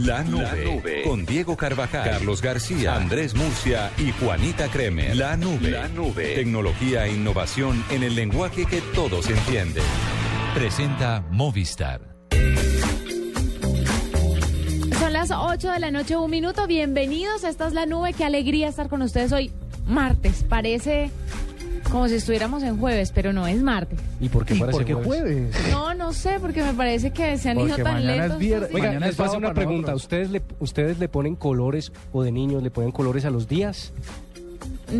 La nube, con Diego Carvajal, Carlos García, Andrés Murcia y Juanita Kremer. La nube. La nube. Tecnología e innovación en el lenguaje que todos entienden. Presenta Movistar. Son las 8 de la noche, un minuto. Bienvenidos. Esta es la nube. Qué alegría estar con ustedes hoy. Martes. Parece como si estuviéramos en jueves, pero no es martes. ¿Y por qué, ¿Y parece por qué jueves? jueves? No, no sé, porque me parece que se han Porque ido tan lentos. vier- Oiga. Mañana les es paso una pregunta. ¿Ustedes le, ¿Ustedes le ponen colores o de niños le ponen colores a los días?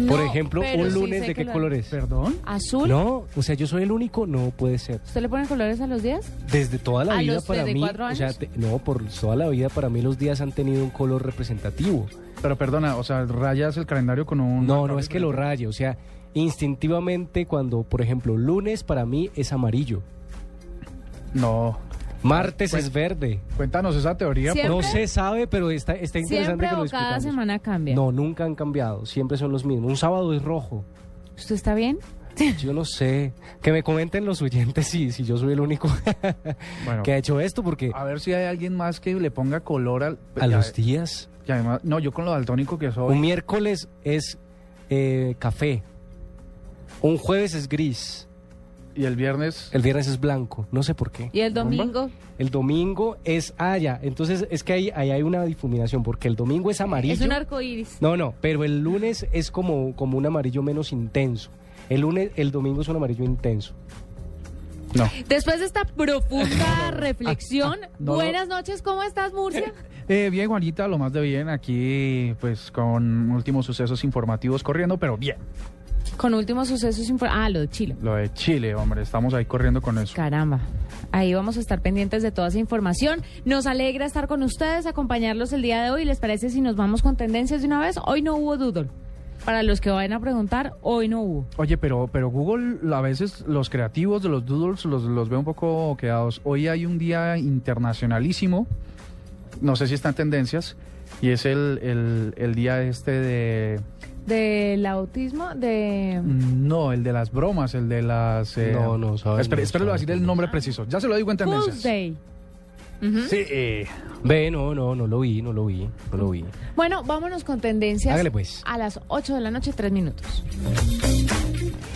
Por No, ejemplo, pero un lunes de qué lo- colores? ¿Perdón? ¿Azul? No, o sea, yo soy el único, no puede ser. ¿Usted le pone colores a los días? Desde toda la ¿A vida los para desde mí, cuatro o sea, años? te- no, por toda la vida para mí los días han tenido un color representativo. Pero perdona, o sea, rayas el calendario con un... No, no es que lo raye, o sea, instintivamente cuando, por ejemplo, lunes para mí es amarillo, No. martes Pues- es verde. Cuéntanos esa teoría. Siempre- No se sabe, pero está, está interesante Siempre que lo o cada discutamos. semana cambia. No, nunca han cambiado, siempre son los mismos. Un sábado es rojo. ¿Usted está bien? Yo no sé. Que me comenten los oyentes si, si yo soy el único Bueno, que ha hecho esto, porque a ver si hay alguien más que le ponga color al... a ya- los días. y además, no, yo con lo daltónico que soy... Un miércoles es eh, café. Un jueves es gris. Y el viernes... El viernes es blanco. No sé por qué. ¿Y el domingo? El domingo es ah, ya. Entonces es que ahí, ahí hay una difuminación, porque el domingo es amarillo. Es un arco iris. No, no, pero el lunes es como, como un amarillo menos intenso. El lunes, el domingo es un amarillo intenso. No. Después de esta profunda reflexión, no, buenas noches, ¿cómo estás, Murcia? Eh, bien, Juanita, lo más de bien. Aquí, pues, con últimos sucesos informativos corriendo, pero bien. Con últimos sucesos importantes. Ah, lo de Chile. Lo de Chile, hombre, estamos ahí corriendo con eso. Caramba. Ahí vamos a estar pendientes de toda esa información. Nos alegra estar con ustedes, acompañarlos el día de hoy. ¿Les parece si nos vamos con tendencias de una vez? Hoy no hubo doodle. Para los que vayan a preguntar, hoy no hubo. Oye, pero, pero Google a veces los creativos de los doodles los, los ve un poco quedados. Hoy hay un día internacionalísimo, no sé si está en tendencias, y es el, el, el día este de... Del autismo, de... No, el de las bromas, el de las... eh, No, no, sabe, Espera, no espera sabe. decir el nombre preciso. Ya se lo digo en tendencias. Fool's Day. Ujú. Sí, eh, Ve, no, no, no lo vi, no lo vi, no lo vi. Bueno, vámonos con tendencias. Hágale, pues. A las 8 de la noche, 3 minutos.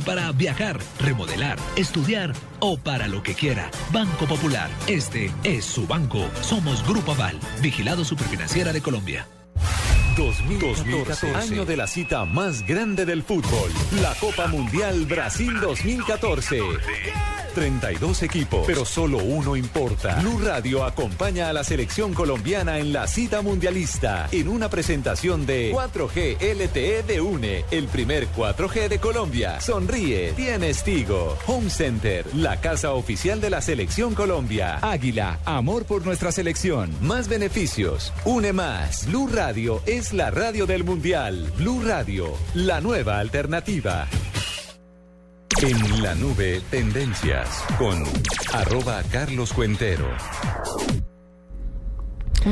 para viajar, remodelar, estudiar o para lo que quiera. Banco Popular. Este es su banco. Somos Grupo Aval, vigilado superfinanciera de Colombia. 2014, año de la cita más grande del fútbol, la Copa Mundial Brasil 2014. 32 equipos, pero solo uno importa. Blue Radio acompaña a la selección colombiana en la cita mundialista en una presentación de 4G LTE de UNE, el primer 4G de Colombia. Sonríe, tienes Tigo. Home Center, la casa oficial de la selección Colombia. Águila, amor por nuestra selección. Más beneficios, une más. Blue Radio es la radio del mundial. Blue Radio, la nueva alternativa. En la nube, tendencias con arroba Carlos Cuentero.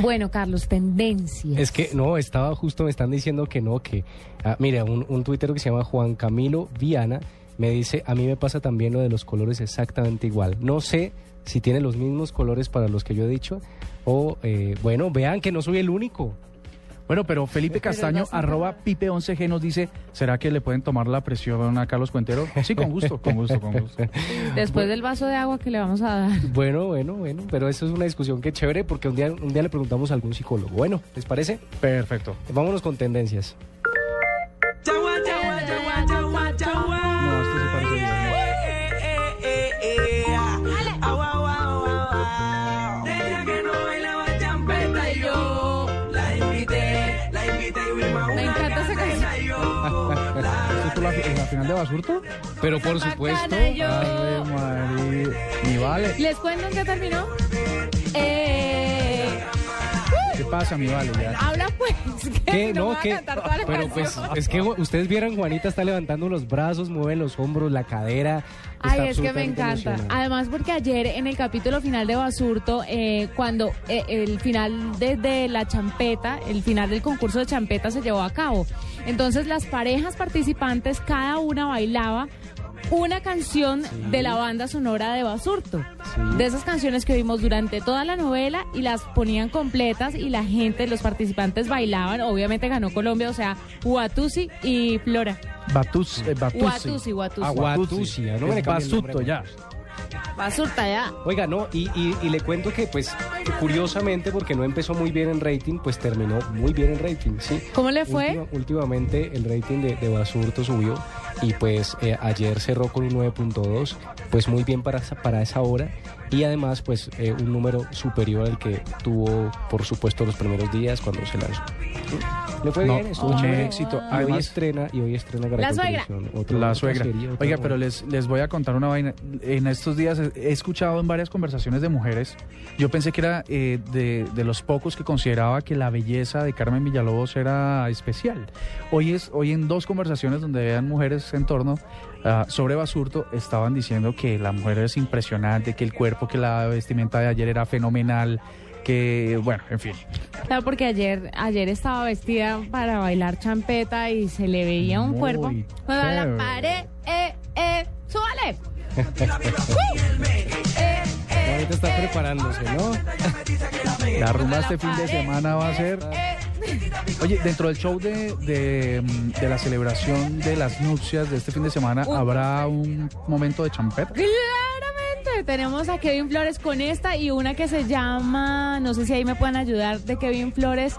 Bueno, Carlos, tendencias. Es que no, estaba justo, me están diciendo que no, que. ah, mira, un, un tuitero que se llama Juan Camilo Viana me dice: A mí me pasa también lo de los colores exactamente igual. No sé si tiene los mismos colores para los que yo he dicho, o, eh, bueno, vean que no soy el único. Bueno, pero Felipe Castaño, arroba pipe11g nos dice, ¿será que le pueden tomar la presión a Carlos Cuentero? Sí, con gusto, con gusto, con gusto. Después del vaso de agua que le vamos a dar. Bueno, bueno, bueno, pero eso es una discusión que chévere porque un día, un día le preguntamos a algún psicólogo. Bueno, ¿les parece? Perfecto. Vámonos con tendencias. No, esto sí parece bien. De Basurto? Pero por supuesto. Bacana yo. Ave María. Ni vale. ¿Les cuento en qué terminó? Eh, ¿Qué pasa, mi vale? Ya. habla pues. Que ¿Qué? no, No, voy a que. cantar toda la Pero canción. pues es que ustedes vieran, Juanita está levantando los brazos, mueve los hombros, la cadera. Ay, es que me encanta. Además, porque ayer en el capítulo final de Basurto, eh, cuando eh, el final de, de la champeta, el final del concurso de champeta se llevó a cabo. Entonces, las parejas participantes, cada una bailaba una canción de la banda sonora de Basurto. De esas canciones que vimos durante toda la novela y las ponían completas y la gente, los participantes bailaban. Obviamente ganó Colombia, o sea, Huatusi y Flora. Batus, eh, Batusi. Huatusi, Huatusi. Ah, Guatusi, ya no me Basuto, ya. Basurta ya. Oiga, no, y, y- y le cuento que, pues, curiosamente, porque no empezó muy bien en rating, pues terminó muy bien en rating, ¿sí? ¿Cómo le fue? Última- últimamente el rating de, de Basurto subió y pues eh, ayer cerró con un 9.2, pues muy bien para, esa- para esa hora y además pues eh, un número superior al que tuvo, por supuesto, los primeros días cuando se lanzó. ¿Sí? Le fue No, bien, estuvo mucho éxito. Y hoy Además- estrena, y hoy estrena La suegra. Otro- La otra suegra. serie, otra Oiga, pero les, les voy a contar una vaina. En estos días he, he escuchado en varias conversaciones de mujeres. Yo pensé que era eh, de, de los pocos que consideraba que la belleza de Carmen Villalobos era especial. Hoy, es, hoy en dos conversaciones donde vean mujeres en torno ah, sobre Basurto, estaban diciendo que la mujer es impresionante, que el cuerpo, que la vestimenta de ayer era fenomenal, que, bueno, en fin. Claro, porque ayer, ayer estaba vestida para bailar champeta y se le veía un Muy cuerpo. Cuando a la pared, eh, eh, súbale. Ahorita está preparándose, ¿no? La rumba este fin de semana va a ser... Oye, dentro del show de, de, de la celebración de las nupcias de este fin de semana, Uy. ¿habrá un momento de champeta? Claramente, tenemos a Kevin Flores con esta y una que se llama, no sé si ahí me pueden ayudar, de Kevin Flores,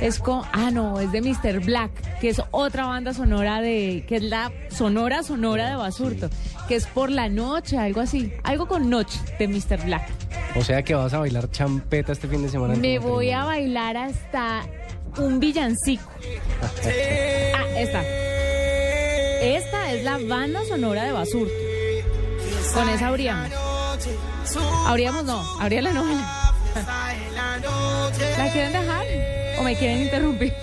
es con, ah no, es de Mr. Black, que es otra banda sonora de, que es la sonora sonora de Basurto, que es por la noche, algo así, algo con noche de Mr. Black. O sea que vas a bailar champeta este fin de semana. Me voy a bailar hasta un villancico. Ah, esta. Esta es la banda sonora de Basurto. Con esa abríamos. Abríamos no, abría la novela. ¿La quieren dejar o me quieren interrumpir?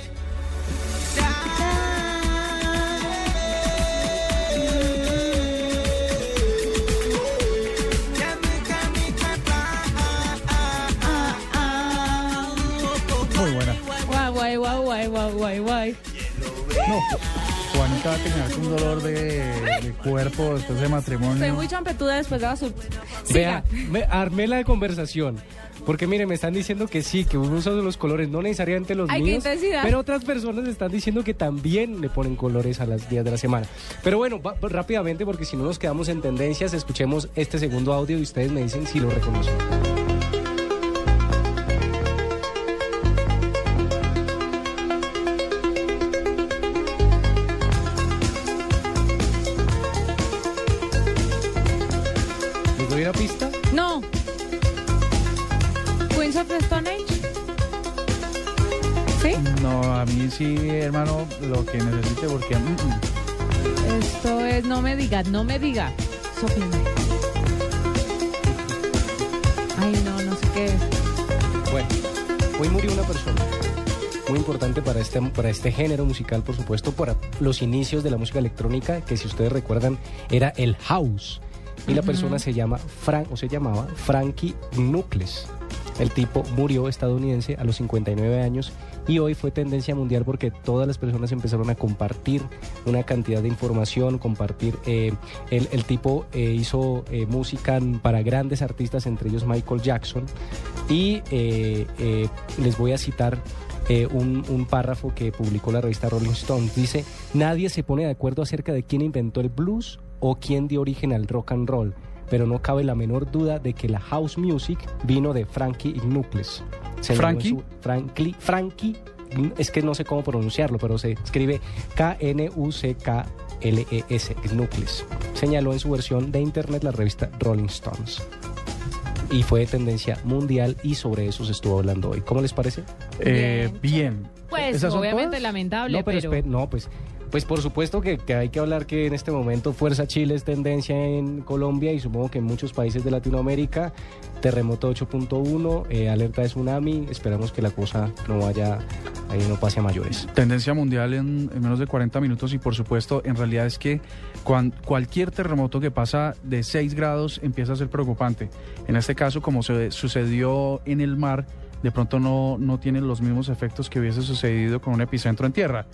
Guay, guay, guay, guay, guay. No, Juanita va a tener un dolor de, de cuerpo después de matrimonio. Soy muy champetuda después de Basurto. Vea, me armé la conversación. Porque mire, me están diciendo que sí, que uno usa los colores, no necesariamente los Ay, míos. intensidad. Pero otras personas están diciendo que también le ponen colores a las días de la semana. Pero bueno, va- rápidamente, porque si no nos quedamos en tendencias, escuchemos este segundo audio y ustedes me dicen si lo reconocen. Sí, hermano, lo que necesite, porque... mm, mm. Esto es No me diga, no me diga. May. Ay, no, no sé qué es. Bueno, hoy murió una persona muy importante para este, para este género musical, por supuesto, para los inicios de la música electrónica, que si ustedes recuerdan era el house. Y la persona se llama Frank, o se llamaba Frankie Knuckles. El tipo murió estadounidense a los 59 años y hoy fue tendencia mundial porque todas las personas empezaron a compartir una cantidad de información, compartir. eh, el, tipo eh, hizo eh, música para grandes artistas, entre ellos Michael Jackson. Y les voy a citar un, un párrafo que publicó la revista Rolling Stone. Dice, nadie se pone de acuerdo acerca de quién inventó el blues o quién dio origen al rock and roll, pero no cabe la menor duda de que la house music vino de Frankie en ¿Frankie? su- Frankly, Frankie, es que no sé cómo pronunciarlo, pero se escribe K-N-U-C-K-L-E-S, Knuckles. Señaló en su versión de internet la revista Rolling Stones. Y fue de tendencia mundial y sobre eso se estuvo hablando hoy. ¿Cómo les parece? Eh, bien. Pues ¿Esas son obviamente todas? lamentable, No, pero, no, pues, pues por supuesto que, hay que hablar que en este momento Fuerza Chile es tendencia en Colombia y supongo que en muchos países de Latinoamérica. Terremoto 8.1, eh, alerta de tsunami. Esperamos que la cosa no vaya, ahí no pase a mayores. Tendencia mundial en, en menos de 40 minutos y por supuesto en realidad es que cualquier terremoto que pasa de 6 grados empieza a ser preocupante. En este caso, como se sucedió en el mar, de pronto no, no los mismos efectos que hubiese sucedido con un epicentro en tierra.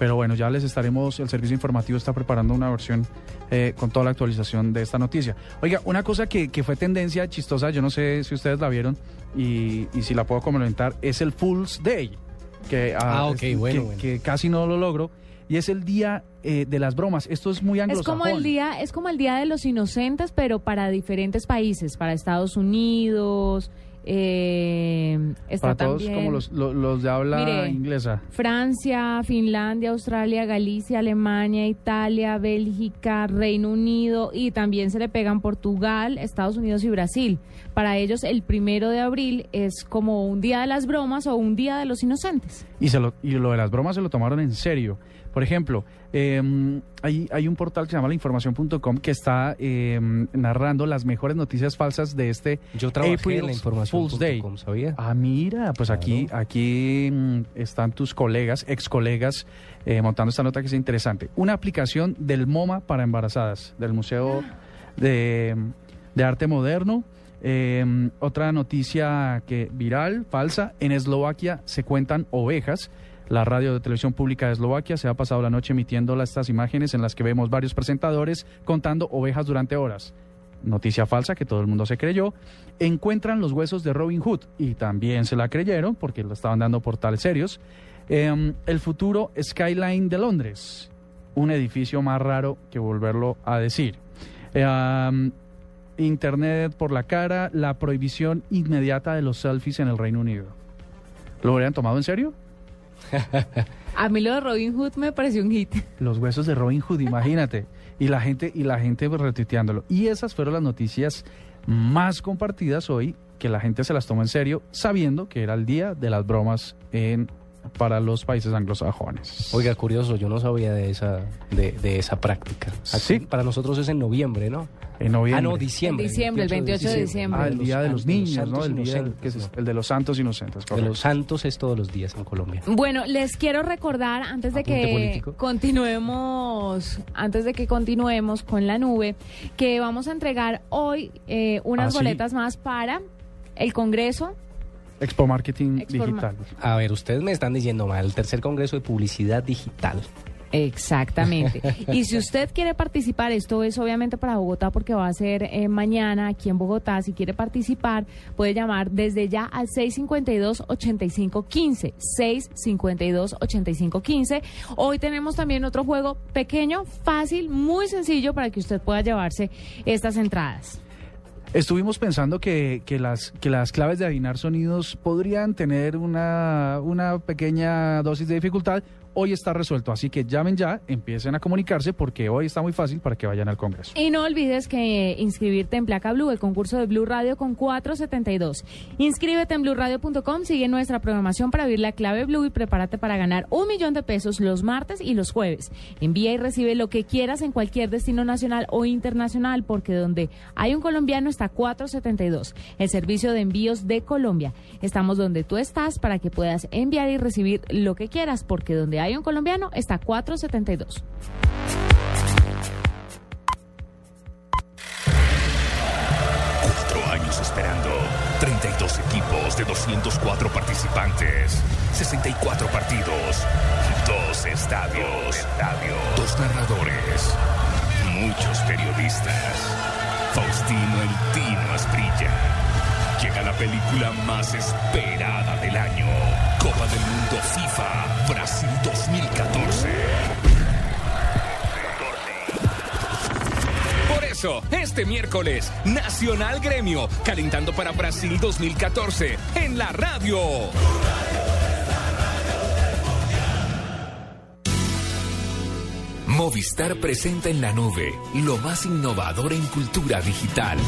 Pero bueno, ya les estaremos, el servicio informativo está preparando una versión eh, con toda la actualización de esta noticia. Oiga, una cosa que, que fue tendencia chistosa, yo no sé si ustedes la vieron y, y si la puedo comentar, es el Fool's Day. Que, Ah, ok, es- bueno, que- bueno. que casi no lo logro. Y es el día eh, de las bromas. Esto es muy Es anglosajón. como el día, es como el día de los inocentes, pero para diferentes países, para Estados Unidos, eh, está Para todos también como los, lo- los de habla Mire, inglesa. Francia, Finlandia, Australia, Galicia, Alemania, Italia, Bélgica, Reino Unido y también se le pegan Portugal, Estados Unidos y Brasil. Para ellos el primero de abril es como un día de las bromas o un día de los inocentes. Y, se lo, y lo de las bromas se lo tomaron en serio. Por ejemplo, eh, hay, hay un portal que se llama lainformación.com que está eh, narrando las mejores noticias falsas de este Yo trabajé en la información Fool's Day. com, ¿sabía? Ah, mira, pues aquí, aquí mm, están tus colegas, ex colegas, eh, montando esta nota que es interesante. Una aplicación del MoMA para embarazadas, del Museo de, de Arte Moderno. Otra noticia que viral, falsa, en Eslovaquia se cuentan ovejas. La radio de televisión pública de Eslovaquia se ha pasado la noche emitiendo estas imágenes en las que vemos varios presentadores contando ovejas durante horas. Noticia falsa que todo el mundo se creyó. Encuentran los huesos de Robin Hood y también se la creyeron porque lo estaban dando por tales serios. Em, el futuro Skyline de Londres, un edificio más raro que volverlo a decir. Em, Internet por la cara, la prohibición inmediata de los selfies en el Reino Unido. ¿Lo habrían tomado en serio? A mí lo de Robin Hood me pareció un hit. Los huesos de Robin Hood, imagínate. Y la gente, y la gente retuiteándolo. Y esas fueron las noticias más compartidas hoy, que la gente se las tomó en serio, sabiendo que era el día de las bromas en, para los países anglosajones. Oiga, curioso, yo no sabía de esa, de, de esa práctica. Aquí, Para nosotros es en noviembre, ¿no? En noviembre. Ah, no, diciembre. En diciembre, el 28 de diciembre. Ah, el día de los niños, ¿no? santos El, día, inocentes, que es ¿no? el de los santos inocentes. De correcto. los santos es todos los días en Colombia. Bueno, les quiero recordar antes de Apunte que político. continuemos, antes de que continuemos con la nube, que vamos a entregar hoy eh, unas Ah, sí. boletas más para el Congreso. Expo Marketing Expo Digital. A ver, ustedes me están diciendo mal, el tercer congreso de publicidad digital. Exactamente. y si usted quiere participar, esto es obviamente para Bogotá porque va a ser eh, mañana aquí en Bogotá. Si quiere participar, puede llamar desde ya al 652-8515. 652-8515. Hoy tenemos también otro juego pequeño, fácil, muy sencillo para que usted pueda llevarse estas entradas. Estuvimos pensando que, que las, que las claves de adivinar sonidos podrían tener una, una pequeña dosis de dificultad. Hoy está resuelto, así que llamen ya, empiecen a comunicarse porque hoy está muy fácil para que vayan al Congreso. Y no olvides que inscribirte en Placa Blue, el concurso de Blue Radio con 472. Inscríbete en bluradio.com, sigue nuestra programación para oír la clave Blue y prepárate para ganar un millón de pesos los martes y los jueves. Envía y recibe lo que quieras en cualquier destino nacional o internacional, porque donde hay un colombiano está 472, el servicio de envíos de Colombia. Estamos donde tú estás para que puedas enviar y recibir lo que quieras, porque donde hay colombiano está 472. Cuatro años esperando. 32 equipos de 204 participantes. 64 partidos. Dos estadios. Dos narradores. Muchos periodistas. Faustino El Tino Asprilla. Llega la película más esperada del año. Copa del Mundo FIFA Brasil 2014. Por eso, este miércoles, Nacional Gremio, calentando para Brasil 2014, en la radio. Movistar presenta en la nube lo más innovador en cultura digital.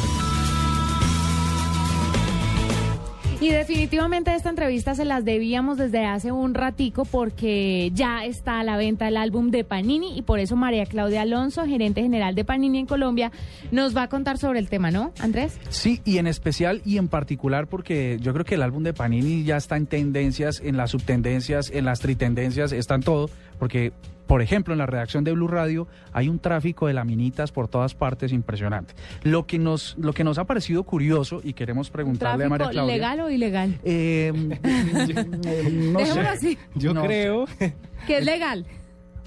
Y definitivamente esta entrevista se las debíamos desde hace un ratico porque ya está a la venta el álbum de Panini y por eso María Claudia Alonso, gerente general de Panini en Colombia, nos va a contar sobre el tema, ¿no, Andrés? Sí, y en especial y en particular porque yo creo que el álbum de Panini ya está en tendencias, en las subtendencias, en las tritendencias, está en todo, porque por ejemplo, en la redacción de Blue Radio hay un tráfico de laminitas por todas partes impresionante. Lo que nos, lo que nos ha parecido curioso y queremos preguntarle a María Claudia. ¿Legal o ilegal? Eh, no sé. Así. Yo No creo. Que es legal.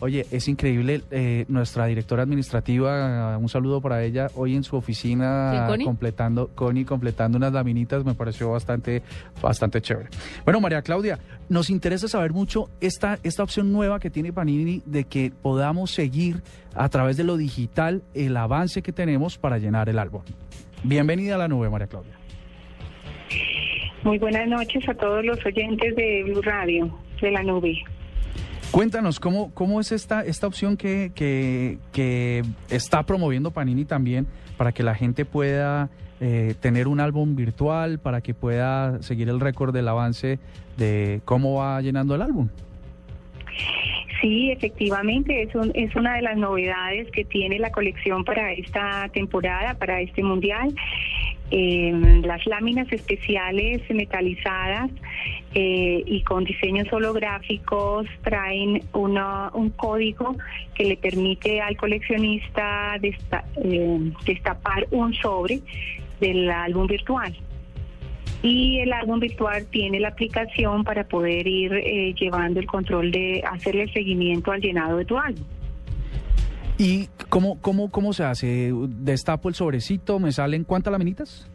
Oye, es increíble, eh, nuestra directora administrativa, un saludo para ella, hoy en su oficina ¿Sí, Connie? completando, Connie completando unas laminitas, me pareció bastante, bastante chévere. Bueno, María Claudia, nos interesa saber mucho esta, esta opción nueva que tiene Panini de que podamos seguir a través de lo digital el avance que tenemos para llenar el álbum. Bienvenida a la nube, María Claudia. Muy buenas noches a todos los oyentes de Blue Radio, de la nube. Cuéntanos, ¿cómo, cómo es esta, esta opción que, que, que está promoviendo Panini también para que la gente pueda eh, tener un álbum virtual, para que pueda seguir el récord del avance de cómo va llenando el álbum? Sí, efectivamente, es, un- es una de las novedades que tiene la colección para esta temporada, para este mundial. Eh, las láminas especiales metalizadas eh, y con diseños holográficos traen una- un código que le permite al coleccionista desta- eh, destapar un sobre del álbum virtual. Y el álbum virtual tiene la aplicación para poder ir eh, llevando el control de hacerle el seguimiento al llenado de tu álbum. ¿Y cómo, cómo, cómo se hace? ¿Destapo el sobrecito? ¿Me salen cuántas laminitas?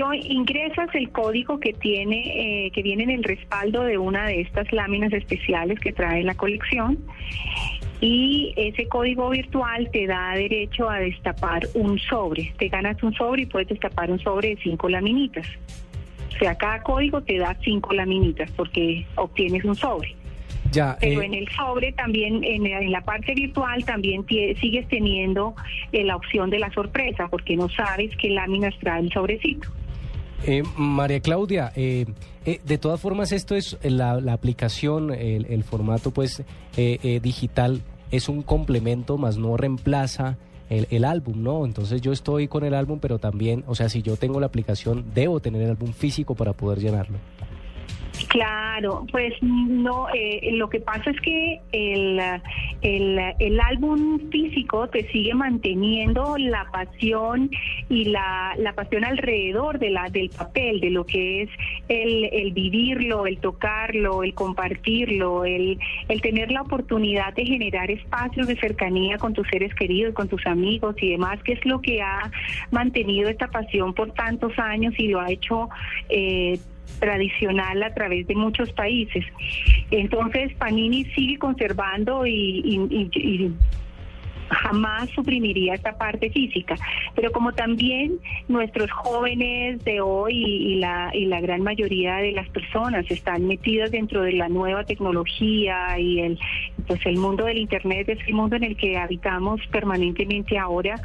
Yo ingresas el código que tiene, eh, que viene en el respaldo de una de estas láminas especiales que trae la colección y ese código virtual te da derecho a destapar un sobre. Te ganas un sobre y puedes destapar un sobre de cinco laminitas. O sea, cada código te da cinco laminitas porque obtienes un sobre. Ya, Pero eh, en el sobre también, en, en la parte virtual también sigues teniendo eh, la opción de la sorpresa porque no sabes qué láminas trae el sobrecito. Eh, María Claudia, eh, eh, de todas formas esto es la, la aplicación, el, formato pues eh, eh, digital es un complemento, más no reemplaza el, el álbum, ¿no? Entonces yo estoy con el álbum, pero también, o sea, si yo tengo la aplicación, debo tener el álbum físico para poder llenarlo. Claro, pues no, eh, lo que pasa es que el, el, álbum físico te sigue manteniendo la pasión y la, la pasión alrededor de la, del papel, de lo que es el, el vivirlo, el tocarlo, el compartirlo, el, el tener la oportunidad de generar espacios de cercanía con tus seres queridos, con tus amigos y demás, que es lo que ha mantenido esta pasión por tantos años y lo ha hecho eh, tradicional a través de muchos países. Entonces, Panini sigue conservando y, y- y- y jamás suprimiría esta parte física. Pero como también nuestros jóvenes de hoy y, la, y la gran mayoría de las personas están metidas dentro de la nueva tecnología y el, pues el mundo del Internet es el mundo en el que habitamos permanentemente ahora,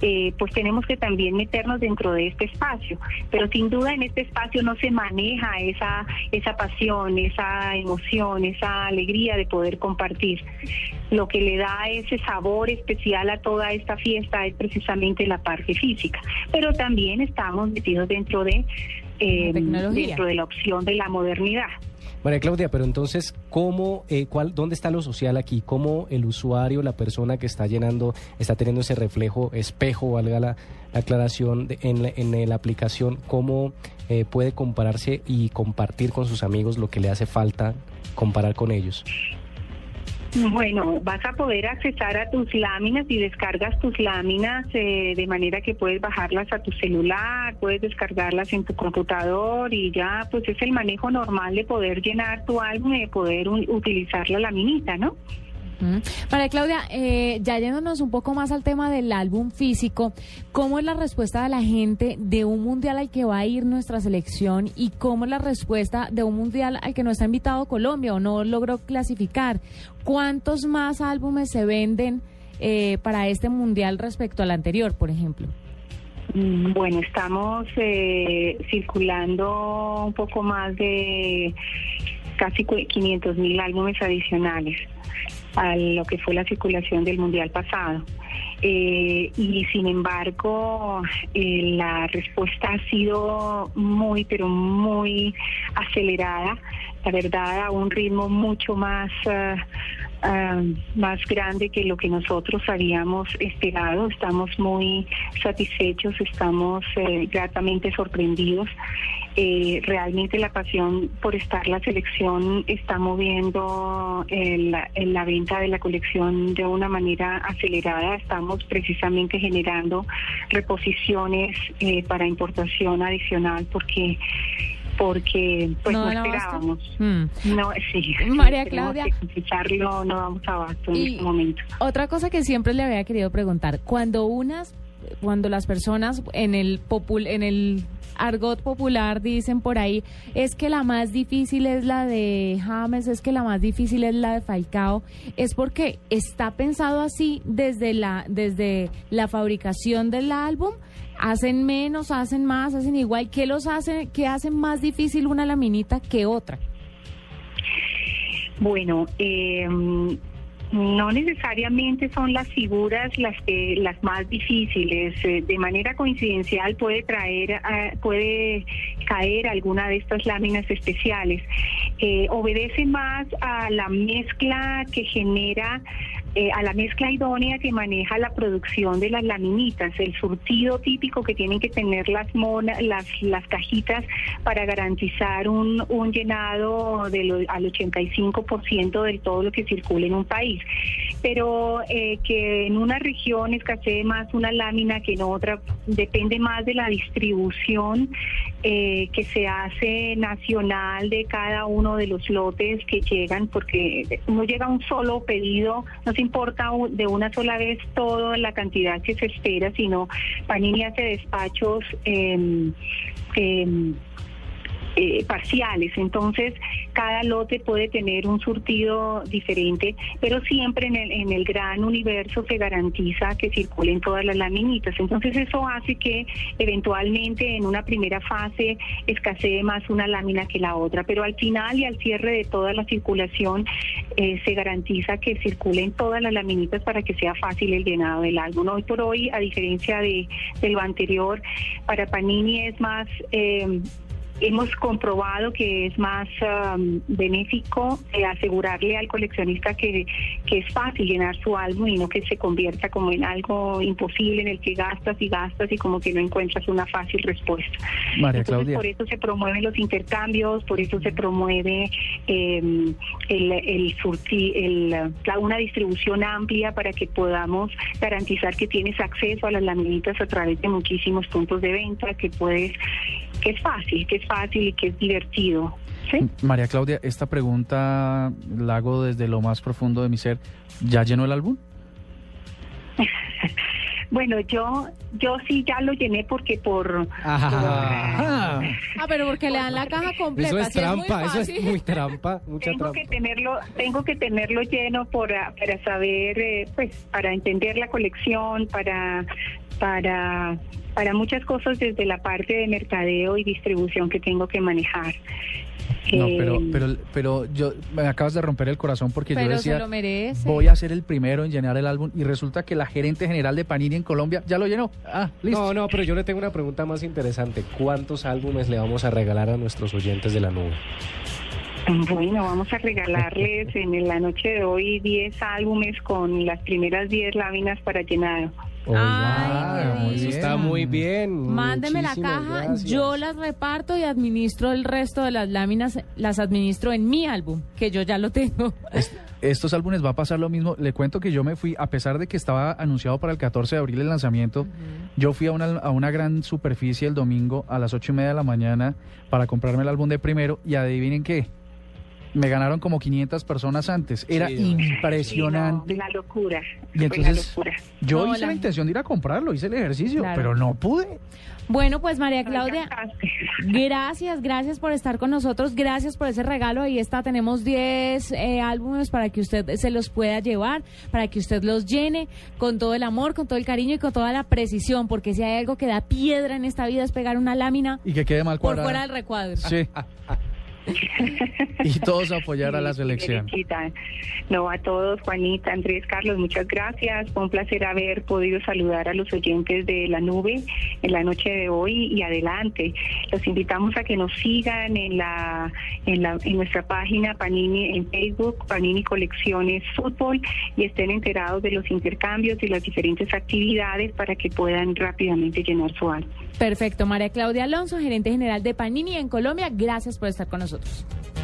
eh, pues tenemos que también meternos dentro de este espacio. Pero sin duda en este espacio no se maneja esa, esa pasión, esa emoción, esa alegría de poder compartir. Lo que le da ese sabor especial a toda esta fiesta es precisamente la parte física. Pero también estamos metidos dentro de, eh, dentro de la opción de la modernidad. María Claudia, pero entonces, ¿cómo, eh, cuál, ¿dónde está lo social aquí? ¿Cómo el usuario, la persona que está llenando, está teniendo ese reflejo, espejo, valga la, la aclaración, de- en, la, en la aplicación, cómo eh, puede compararse y compartir con sus amigos lo que le hace falta comparar con ellos? Bueno, vas a poder accesar a tus láminas y descargas tus láminas eh, de manera que puedes bajarlas a tu celular, puedes descargarlas en tu computador y ya pues es el manejo normal de poder llenar tu álbum y de poder utilizar la laminita, ¿no? María Claudia, eh, ya yéndonos un poco más al tema del álbum físico, ¿cómo es la respuesta de la gente de un mundial al que va a ir nuestra selección y cómo es la respuesta de un mundial al que no está invitado Colombia o no logró clasificar? ¿Cuántos más álbumes se venden eh, para este mundial respecto al anterior, por ejemplo? Mm, Bueno, estamos eh, circulando un poco más de casi 500 mil álbumes adicionales a lo que fue la circulación del Mundial pasado. Eh, y sin embargo, eh, la respuesta ha sido muy, pero muy acelerada, la verdad, a un ritmo mucho más... ah, ah, más grande que lo que nosotros habíamos esperado. Estamos muy satisfechos, estamos eh, gratamente sorprendidos. Eh, realmente la pasión por estar la selección está moviendo el- el- la venta de la colección de una manera acelerada. Estamos precisamente generando reposiciones eh, para importación adicional porque porque pues ¿No no, esperábamos. Mm. No, sí. María Claudia. que confesarlo, no damos abasto en este momento. Otra cosa que siempre le había querido preguntar, cuando unas, cuando las personas en el popul, en el argot popular dicen por ahí, es que la más difícil es la de James, es que la más difícil es la de Falcao, es porque está pensado así desde la, desde la fabricación del álbum, hacen menos, hacen más, hacen igual, ¿qué los hace, qué hacen más difícil una laminita que otra? Bueno, eh, no necesariamente son las figuras las que las más difíciles. Eh, de manera coincidencial puede traer, ah, puede caer alguna de estas láminas especiales. Eh, obedece más a la mezcla que genera eh, a la mezcla idónea que maneja la producción de las laminitas, el surtido típico que tienen que tener las mona- las, las cajitas para garantizar un, un llenado de lo- al 85% de todo lo que circula en un país. Pero eh, que en una región escasee más una lámina que en otra, depende más de la distribución eh, que se hace nacional de cada uno de los lotes que llegan, porque no llega un solo pedido, no se importa de una sola vez toda la cantidad que se espera, sino Panini hace despachos em, eh, parciales. Entonces, cada lote puede tener un surtido diferente, pero siempre en el, en el gran universo se garantiza que circulen todas las laminitas. Entonces, eso hace que eventualmente en una primera fase escasee más una lámina que la otra, pero al final y al cierre de toda la circulación eh, se garantiza que circulen todas las laminitas para que sea fácil el llenado del álbum. Hoy por hoy, a diferencia de, de lo anterior, para Panini es más... eh, Hemos comprobado que es más um, benéfico eh, asegurarle al coleccionista que, que es fácil llenar su álbum y no que se convierta como en algo imposible en el que gastas y gastas y como que no encuentras una fácil respuesta. María Entonces, Claudia. por eso se promueven los intercambios, por eso se promueve eh, el, el surti- el, la- una distribución amplia para que podamos garantizar que tienes acceso a las laminitas a través de muchísimos puntos de venta, que puedes, que es fácil, que es fácil y que es divertido. ¿sí? María Claudia, esta pregunta la hago desde lo más profundo de mi ser. ¿Ya llenó el álbum? Bueno, yo yo sí ya lo llené porque por Ah, Ah, pero porque le dan la caja completa. eso es trampa, eso es muy trampa, mucha tengo trampa. que tenerlo tengo que tenerlo lleno para, para saber eh, pues para entender la colección para para para muchas cosas desde la parte de mercadeo y distribución que tengo que manejar No, Eh, pero, pero, pero yo me acabas de romper el corazón porque yo Pero decía, lo merece. voy a ser el primero en llenar el álbum y resulta que la gerente general de Panini en Colombia ya lo llenó. Ah, listo. No, no, pero yo le tengo una pregunta más interesante. ¿Cuántos álbumes le vamos a regalar a nuestros oyentes de la nube? Bueno, vamos a regalarles en la noche de hoy 10 álbumes con las primeras 10 láminas para llenado. Ah, muy Eso está muy bien. Mándeme la caja, gracias. yo las reparto y administro el resto de las láminas, las administro en mi álbum, que yo ya lo tengo. Estos álbumes va a pasar lo mismo. Le cuento que yo me fui, a pesar de que estaba anunciado para el 14 de abril el lanzamiento, yo fui a una, a una gran superficie el domingo a las ocho y media de la mañana para comprarme el álbum de primero y adivinen qué. Me ganaron como 500 personas antes. Era impresionante. La locura. Y entonces locura. yo No, hice la- la intención de ir a comprarlo, hice el ejercicio, Claro. pero no pude. Bueno, pues María Claudia, gracias, gracias por estar con nosotros, gracias por ese regalo. Ahí está, tenemos 10 eh, álbumes para que usted se los pueda llevar, para que usted los llene con todo el amor, con todo el cariño y con toda la precisión, porque si hay algo que da piedra en esta vida es pegar una lámina Y que quede mal por fuera del recuadro. Sí. y todos apoyar a la selección. No, a todos, Juanita, Andrés, Carlos, muchas gracias. Fue un placer haber podido saludar a los oyentes de la nube en la noche de hoy y adelante. Los invitamos a que nos sigan en la en, la, en nuestra página Panini en Facebook, Panini Colecciones Fútbol y estén enterados de los intercambios y las diferentes actividades para que puedan rápidamente llenar su álbum. Perfecto, María Claudia Alonso, gerente general de Panini en Colombia, gracias por estar con nosotros. todos nosotros.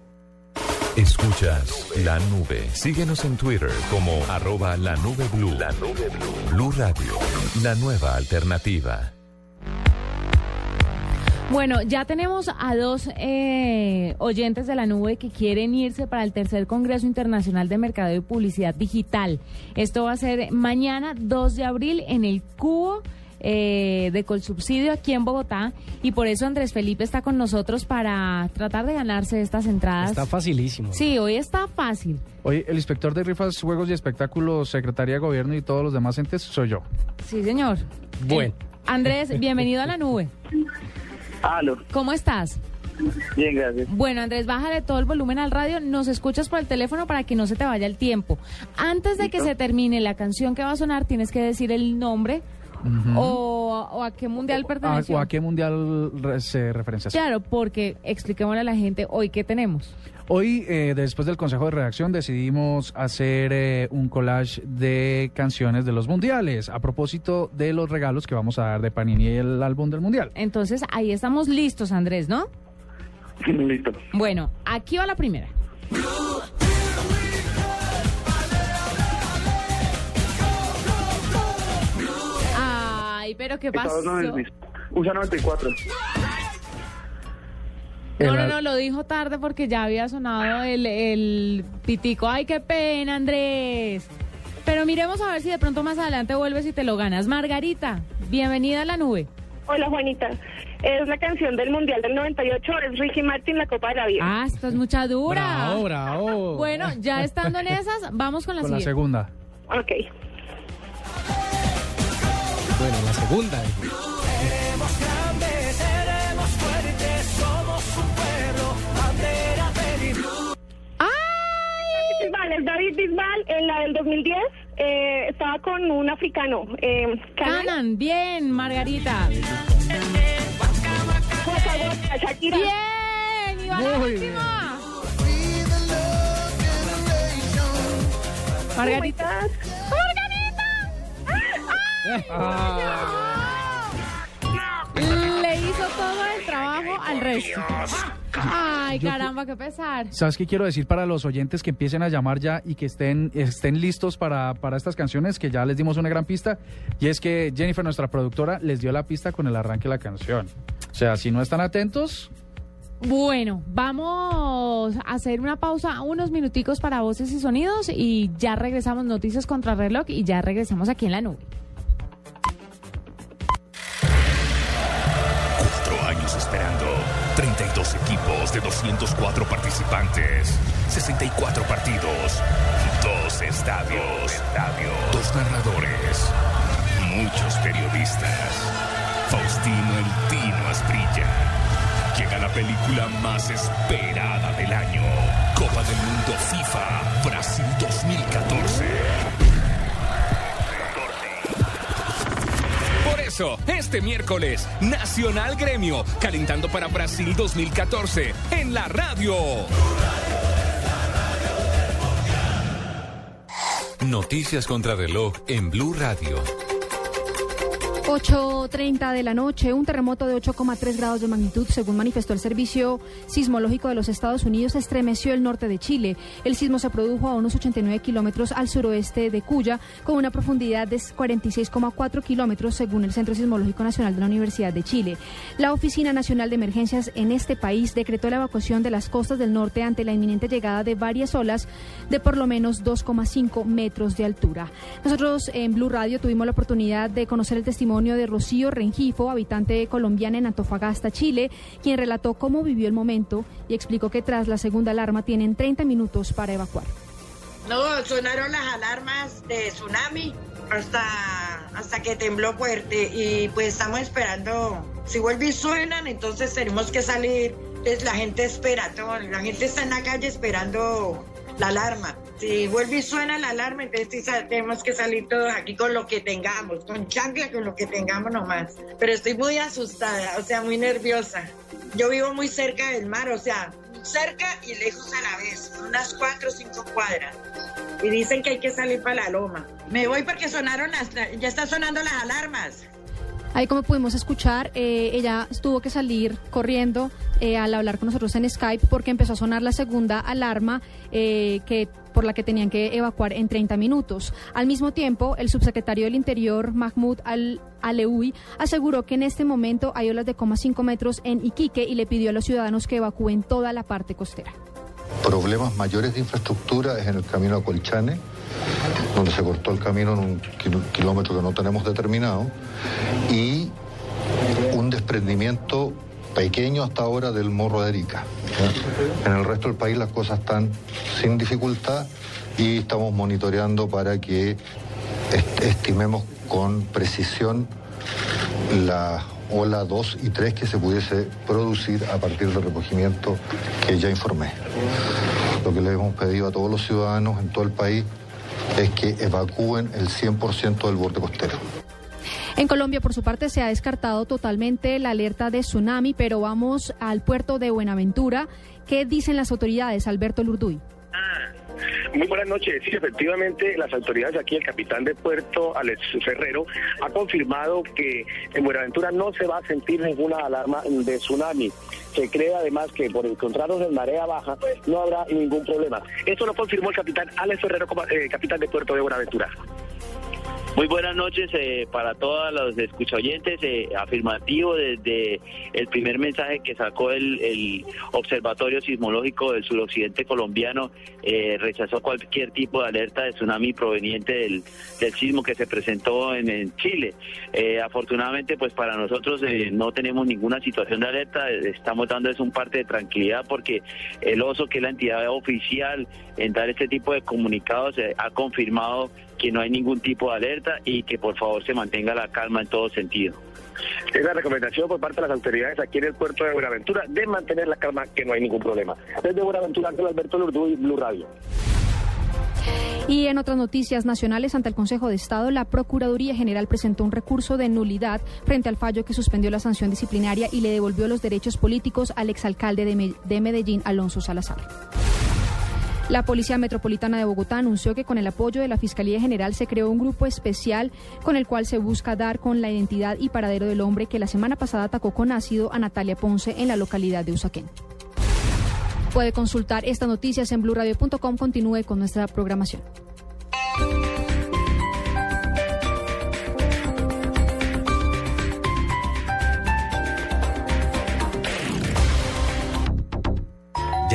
Escuchas la nube. Síguenos en Twitter como arroba la nube blue. La nube blue. Blue Radio, la nueva alternativa. Bueno, ya tenemos a dos eh, oyentes de la nube que quieren irse para el tercer Congreso Internacional de Mercadeo y Publicidad Digital. Esto va a ser mañana 2 de abril en el Cubo. Eh, de Colsubsidio aquí en Bogotá y por eso Andrés Felipe está con nosotros para tratar de ganarse estas entradas. Está facilísimo. Sí, hoy está fácil. Hoy el inspector de rifas, juegos y espectáculos, Secretaría de Gobierno y todos los demás entes soy yo. Sí, señor. Bueno. Andrés, bienvenido a la nube. Aló, ¿Cómo estás? bien, gracias. Bueno, Andrés, bájale todo el volumen al radio. Nos escuchas por el teléfono para que no se te vaya el tiempo. Antes de que se termine la canción que va a sonar, tienes que decir el nombre o, o a qué mundial perteneció. ¿O a qué mundial re- se referencia? Claro, porque expliquémosle a la gente hoy qué tenemos. Hoy, eh, después del Consejo de Redacción, decidimos hacer eh, un collage de canciones de los mundiales a propósito de los regalos que vamos a dar de Panini y el álbum del mundial. Entonces, ahí estamos listos, Andrés, ¿no? Listo. Bueno, aquí va la primera. Ay, pero ¿qué pasó? Unidos. USA 94. No, no, no, lo dijo tarde porque ya había sonado el, el pitico. Ay, qué pena, Andrés. Pero miremos a ver si de pronto más adelante vuelves y te lo ganas. Margarita, bienvenida a la nube. Hola Juanita, es la canción del Mundial del 98, es Ricky Martin, la Copa de la Vida. Ah, esto es mucha dura. Bravo, bravo. Bueno, ya estando en esas, vamos con la Con la segunda. Ok. Bueno, la segunda. Seremos grandes, seremos fuertes, somos un pueblo, bandera feliz. David Bisbal, es David Bisbal, en la del 2010, eh, estaba con un africano. Eh, Canan. Canan, bien, Margarita. Shakira. Bien, y va la Muy última. Margarita. Le hizo todo el trabajo al resto. Ay, Yo- caramba, qué pesar. ¿Sabes qué quiero decir para los oyentes que empiecen a llamar ya y que estén, estén listos para, para estas canciones, que ya les dimos una gran pista? Y es que Jennifer, nuestra productora, les dio la pista con el arranque de la canción. O sea, si no están atentos, Bueno, vamos a hacer una pausa, unos minuticos para voces y sonidos y ya regresamos noticias contra reloj y ya regresamos aquí en la nube. 32 equipos de 204 participantes. 64 partidos. Dos estadios. Dos narradores. Muchos periodistas. Faustino El Tino Asprilla. Llega la película más esperada del año. Copa del Mundo FIFA Brasil 2014. Este miércoles, Nacional Gremio, calentando para Brasil 2014 en la radio. Noticias contra reloj en Blue Radio. 8.30 de la noche, un terremoto de 8,3 grados de magnitud, según manifestó el Servicio Sismológico de los Estados Unidos, estremeció el norte de Chile. El sismo se produjo a unos 89 kilómetros al suroeste de Cuya, con una profundidad de 46,4 kilómetros, según el Centro Sismológico Nacional de la Universidad de Chile. La Oficina Nacional de Emergencias en este país decretó la evacuación de las costas del norte ante la inminente llegada de varias olas de por lo menos 2,5 metros de altura. Nosotros en Blue Radio tuvimos la oportunidad de conocer el testimonio de Rocío Rengifo, habitante colombiana en Antofagasta, Chile, quien relató cómo vivió el momento y explicó que tras la segunda alarma tienen 30 minutos para evacuar. No, sonaron las alarmas de tsunami hasta, hasta que tembló fuerte y pues estamos esperando, si vuelve y suenan, entonces tenemos que salir, pues la gente espera, todo, la gente está en la calle esperando la alarma. Si vuelve y suena la alarma, entonces tenemos que salir todos aquí con lo que tengamos, con chancla, con lo que tengamos nomás. Pero estoy muy asustada, o sea, muy nerviosa. Yo vivo muy cerca del mar, o sea, cerca y lejos a la vez, unas cuatro o cinco cuadras. Y dicen que hay que salir para la loma. Me voy porque sonaron las, ya están sonando las alarmas. Ahí como pudimos escuchar, eh, ella tuvo que salir corriendo eh, al hablar con nosotros en Skype porque empezó a sonar la segunda alarma eh, que por la que tenían que evacuar en 30 minutos. Al mismo tiempo, el subsecretario del Interior, Mahmoud Al Aleui, aseguró que en este momento hay olas de 0,5 metros en Iquique y le pidió a los ciudadanos que evacúen toda la parte costera. Problemas mayores de infraestructura es en el camino a Colchane, donde se cortó el camino en un kil- kilómetro que no tenemos determinado, y un desprendimiento pequeño hasta ahora del morro de Arica. En el resto del país las cosas están sin dificultad y estamos monitoreando para que est- estimemos con precisión la ola 2 y 3 que se pudiese producir a partir del recogimiento que ya informé. Lo que le hemos pedido a todos los ciudadanos en todo el país es que evacúen el 100% del borde costero. En Colombia, por su parte, se ha descartado totalmente la alerta de tsunami, pero vamos al puerto de Buenaventura. ¿Qué dicen las autoridades, Alberto Lurduy? Muy buenas noches. Sí, efectivamente, las autoridades aquí, el capitán de puerto, Alex Ferrero, ha confirmado que en Buenaventura no se va a sentir ninguna alarma de tsunami. Se cree además que por encontrarnos en marea baja no habrá ningún problema. Esto lo confirmó el capitán Alex Ferrero, eh, capitán de puerto de Buenaventura. Muy buenas noches eh, para todos los escuchoyentes. Eh, afirmativo desde el primer mensaje que sacó el, el Observatorio Sismológico del Suroccidente Colombiano, eh, rechazó cualquier tipo de alerta de tsunami proveniente del, sismo que se presentó en, en Chile. Eh, afortunadamente, pues para nosotros eh, no tenemos ninguna situación de alerta. Estamos dando es un parte de tranquilidad porque el OSO, que es la entidad oficial en dar este tipo de comunicados, eh, ha confirmado que no hay ningún tipo de alerta y que por favor se mantenga la calma en todo sentido. Es la recomendación por parte de las autoridades aquí en el puerto de Buenaventura de mantener la calma, que no hay ningún problema. Desde Buenaventura, Ángel Alberto Lurduy, Blue Radio. Y en otras noticias nacionales, ante el Consejo de Estado, la Procuraduría General presentó un recurso de nulidad frente al fallo que suspendió la sanción disciplinaria y le devolvió los derechos políticos al exalcalde de Me- de Medellín, Alonso Salazar. La Policía Metropolitana de Bogotá anunció que con el apoyo de la Fiscalía General se creó un grupo especial con el cual se busca dar con la identidad y paradero del hombre que la semana pasada atacó con ácido a Natalia Ponce en la localidad de Usaquén. Puede consultar estas noticias en blurradio.com. Continúe con nuestra programación.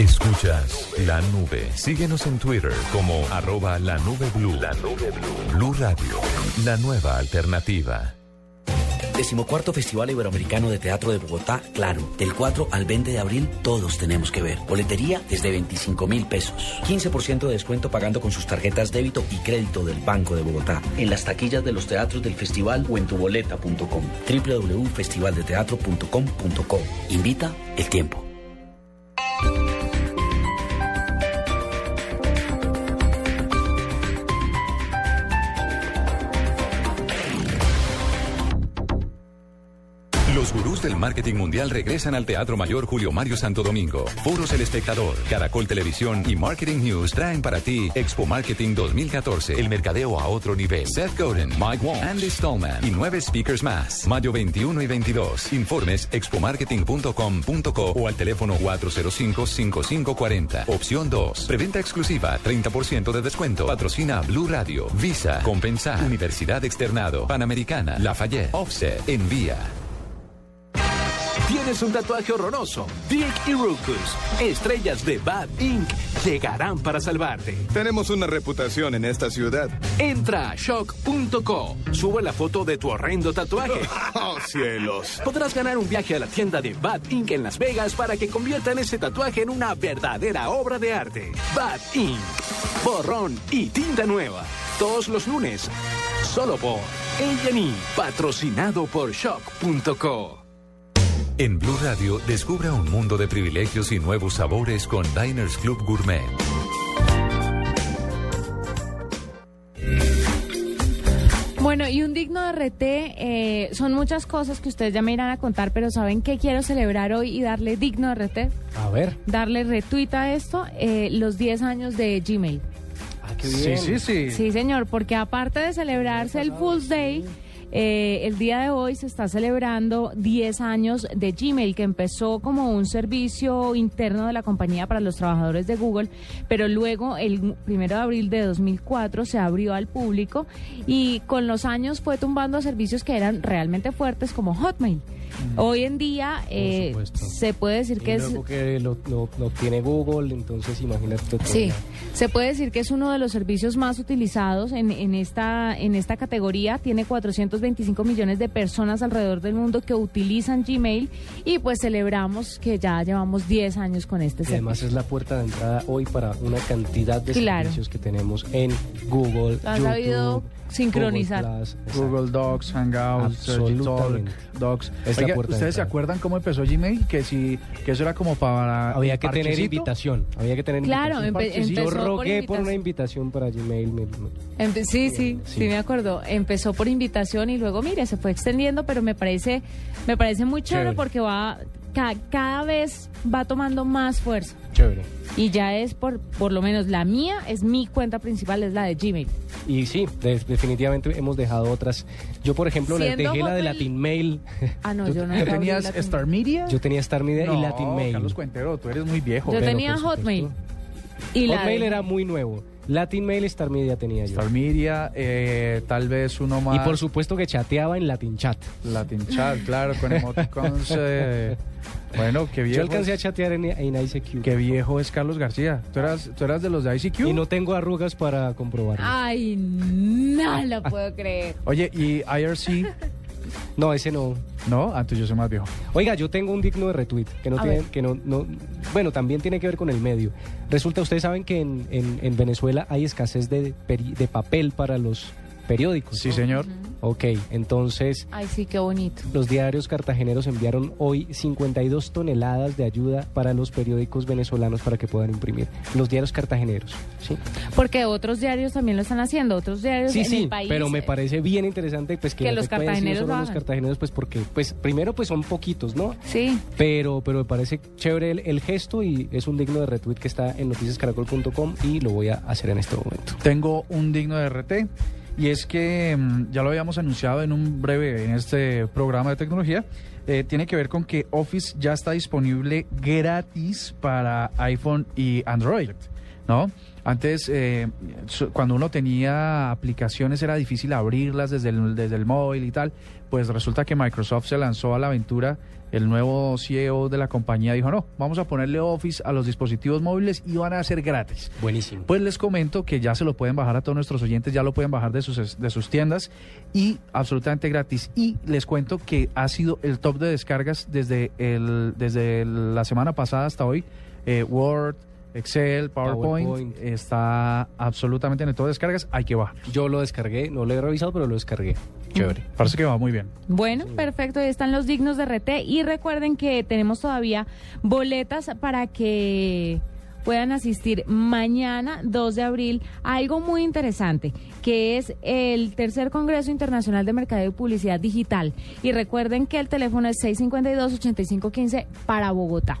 Escuchas la nube. Síguenos en Twitter como arroba la nube blue. La nube blue. Radio, la nueva alternativa. Decimocuarto Festival Iberoamericano de Teatro de Bogotá, claro. Del 4 al 20 de abril, todos tenemos que ver. Boletería desde 25 mil pesos. 15% de descuento pagando con sus tarjetas débito y crédito del Banco de Bogotá. En las taquillas de los teatros del festival o en tuboleta.com. www.festivaldeteatro.com.co. Invita el tiempo. Del marketing mundial regresan al Teatro Mayor Julio Mario Santo Domingo. Foros El Espectador, Caracol Televisión y Marketing News traen para ti Expo Marketing 2014, el mercadeo a otro nivel. Seth Godin, Mike Wong, Andy Stallman y nueve speakers más. Mayo 21 y 22. Informes expomarketing.com.co o al teléfono 405-5540. Opción 2. Preventa exclusiva, 30% de descuento. Patrocina Blue Radio, Visa, Compensar, Universidad Externado, Panamericana, Lafayette, Offset, Envía. ¿Tienes un tatuaje horroroso? Dick y Rucus, estrellas de Bad Inc., llegarán para salvarte. Tenemos una reputación en esta ciudad. Entra a shock.co, sube la foto de tu horrendo tatuaje. ¡Oh, cielos! Podrás ganar un viaje a la tienda de Bad Inc. en Las Vegas para que conviertan ese tatuaje en una verdadera obra de arte. Bad Inc. Borrón y tinta nueva. Todos los lunes. Solo por A&E, patrocinado por shock.co. En Blue Radio, descubra un mundo de privilegios y nuevos sabores con Diners Club Gourmet. Bueno, y un digno de RT, eh, son muchas cosas que ustedes ya me irán a contar, pero ¿saben qué quiero celebrar hoy y darle digno de RT? A ver. Darle retweet a esto, eh, los 10 años de Gmail. Ah, qué bien. Sí, sí, sí. Sí, señor, porque aparte de celebrarse el Fool's Day, eh, el día de hoy se está celebrando 10 años de Gmail, que empezó como un servicio interno de la compañía para los trabajadores de Google, pero luego el primero de abril de 2004 se abrió al público y con los años fue tumbando servicios que eran realmente fuertes como Hotmail. Hoy en día eh, se puede decir Y que es... luego que lo, lo- lo tiene Google, entonces imagínate todo. Sí, se puede decir que es uno de los servicios más utilizados en, en esta en esta categoría. Tiene 425 millones de personas alrededor del mundo que utilizan Gmail y pues celebramos que ya llevamos 10 años con este Y servicio. además es la puerta de entrada hoy para una cantidad de Claro. servicios que tenemos en Google, YouTube, sincronizar. Google Plus, exacto. Google Docs, Hangouts, Search Talk. Docs. Oiga, ¿Ustedes se acuerdan cómo empezó Gmail? Que si que eso era como para Había que tener invitación. Había que tener Claro, invitación. empe- Yo por rogué por, una invitación. para Gmail. me- me- Empe- sí, sí, sí, me acuerdo. Empezó por invitación y luego, mire, se fue extendiendo, pero me parece, me parece muy chévere, Chévere. porque va, ca- cada vez va tomando más fuerza. Chévere. Y ya es por, por lo menos la mía, es mi cuenta principal, es la de Gmail. Y sí, de- definitivamente hemos dejado otras. Yo, por ejemplo, les Siendo dejé la de Latin Mail. Ah, no, yo no. ¿Tú tenías Latin- Star Media? Yo tenía Star Media no, y Latin Mail. Carlos Cuentero, tú eres muy viejo. Yo Pero, tenía. Hotmail. Y la Hotmail de- era muy nuevo. Latin Mail, Star Media tenía yo. Star Media, eh, tal vez uno más. Y por supuesto que chateaba en Latin Chat. Latin Chat, claro, con emoticons. eh, bueno, qué viejo. Yo alcancé a chatear en, en ICQ. Qué viejo es Carlos García. ¿Tú eras, tú eras de los de ICQ? Y no tengo arrugas para comprobarlo. Ay, no lo puedo creer. Oye, ¿y IRC? No, ese no. No, antes yo soy más viejo. Oiga, yo tengo un digno de retweet que no A tiene, ver. que no, no, bueno, también tiene que ver con el medio. Resulta, ustedes saben que en, en- en Venezuela hay escasez de, peri- de papel para los periódicos. Sí, ¿no? señor. Ok, entonces Ay, sí, qué bonito. los diarios cartageneros enviaron hoy 52 toneladas de ayuda para los periódicos venezolanos para que puedan imprimir. Los diarios cartageneros, ¿sí? Porque otros diarios también lo están haciendo, otros diarios Sí, en sí, el país. pero me eh, parece bien interesante pues que, Que los cartageneros solo lo los cartageneros pues porque pues primero pues son poquitos, ¿no? Sí. Pero, pero me parece chévere el, el gesto y es un digno de retweet que está en noticiascaracol.com y lo voy a hacer en este momento. Tengo un digno de RT y es que mm, ya lo habíamos anunciado en un breve en este programa de tecnología. eh, tiene que ver con que Office ya está disponible gratis para iPhone y Android, ¿no? Antes, eh, cuando uno tenía aplicaciones era difícil abrirlas desde desde el móvil y tal, pues resulta que Microsoft se lanzó a la aventura el nuevo CEO de la compañía dijo, no, vamos a ponerle Office a los dispositivos móviles y van a ser gratis. Buenísimo. Pues les comento que ya se lo pueden bajar a todos nuestros oyentes, ya lo pueden bajar de sus, de sus tiendas y absolutamente gratis. Y les cuento que ha sido el top de descargas desde, el, desde la semana pasada hasta hoy. Eh, Word, Excel, PowerPoint, PowerPoint. está absolutamente en de descargas, hay que bajar. Yo lo descargué, no lo he revisado, pero lo descargué. Chévere. Parece que va muy bien. Bueno, perfecto, ahí están los dignos de RT y recuerden que tenemos todavía boletas para que puedan asistir mañana 2 de abril a algo muy interesante, que es el tercer Congreso Internacional de Mercadeo y Publicidad Digital. Y recuerden que el teléfono es 652-8515 para Bogotá.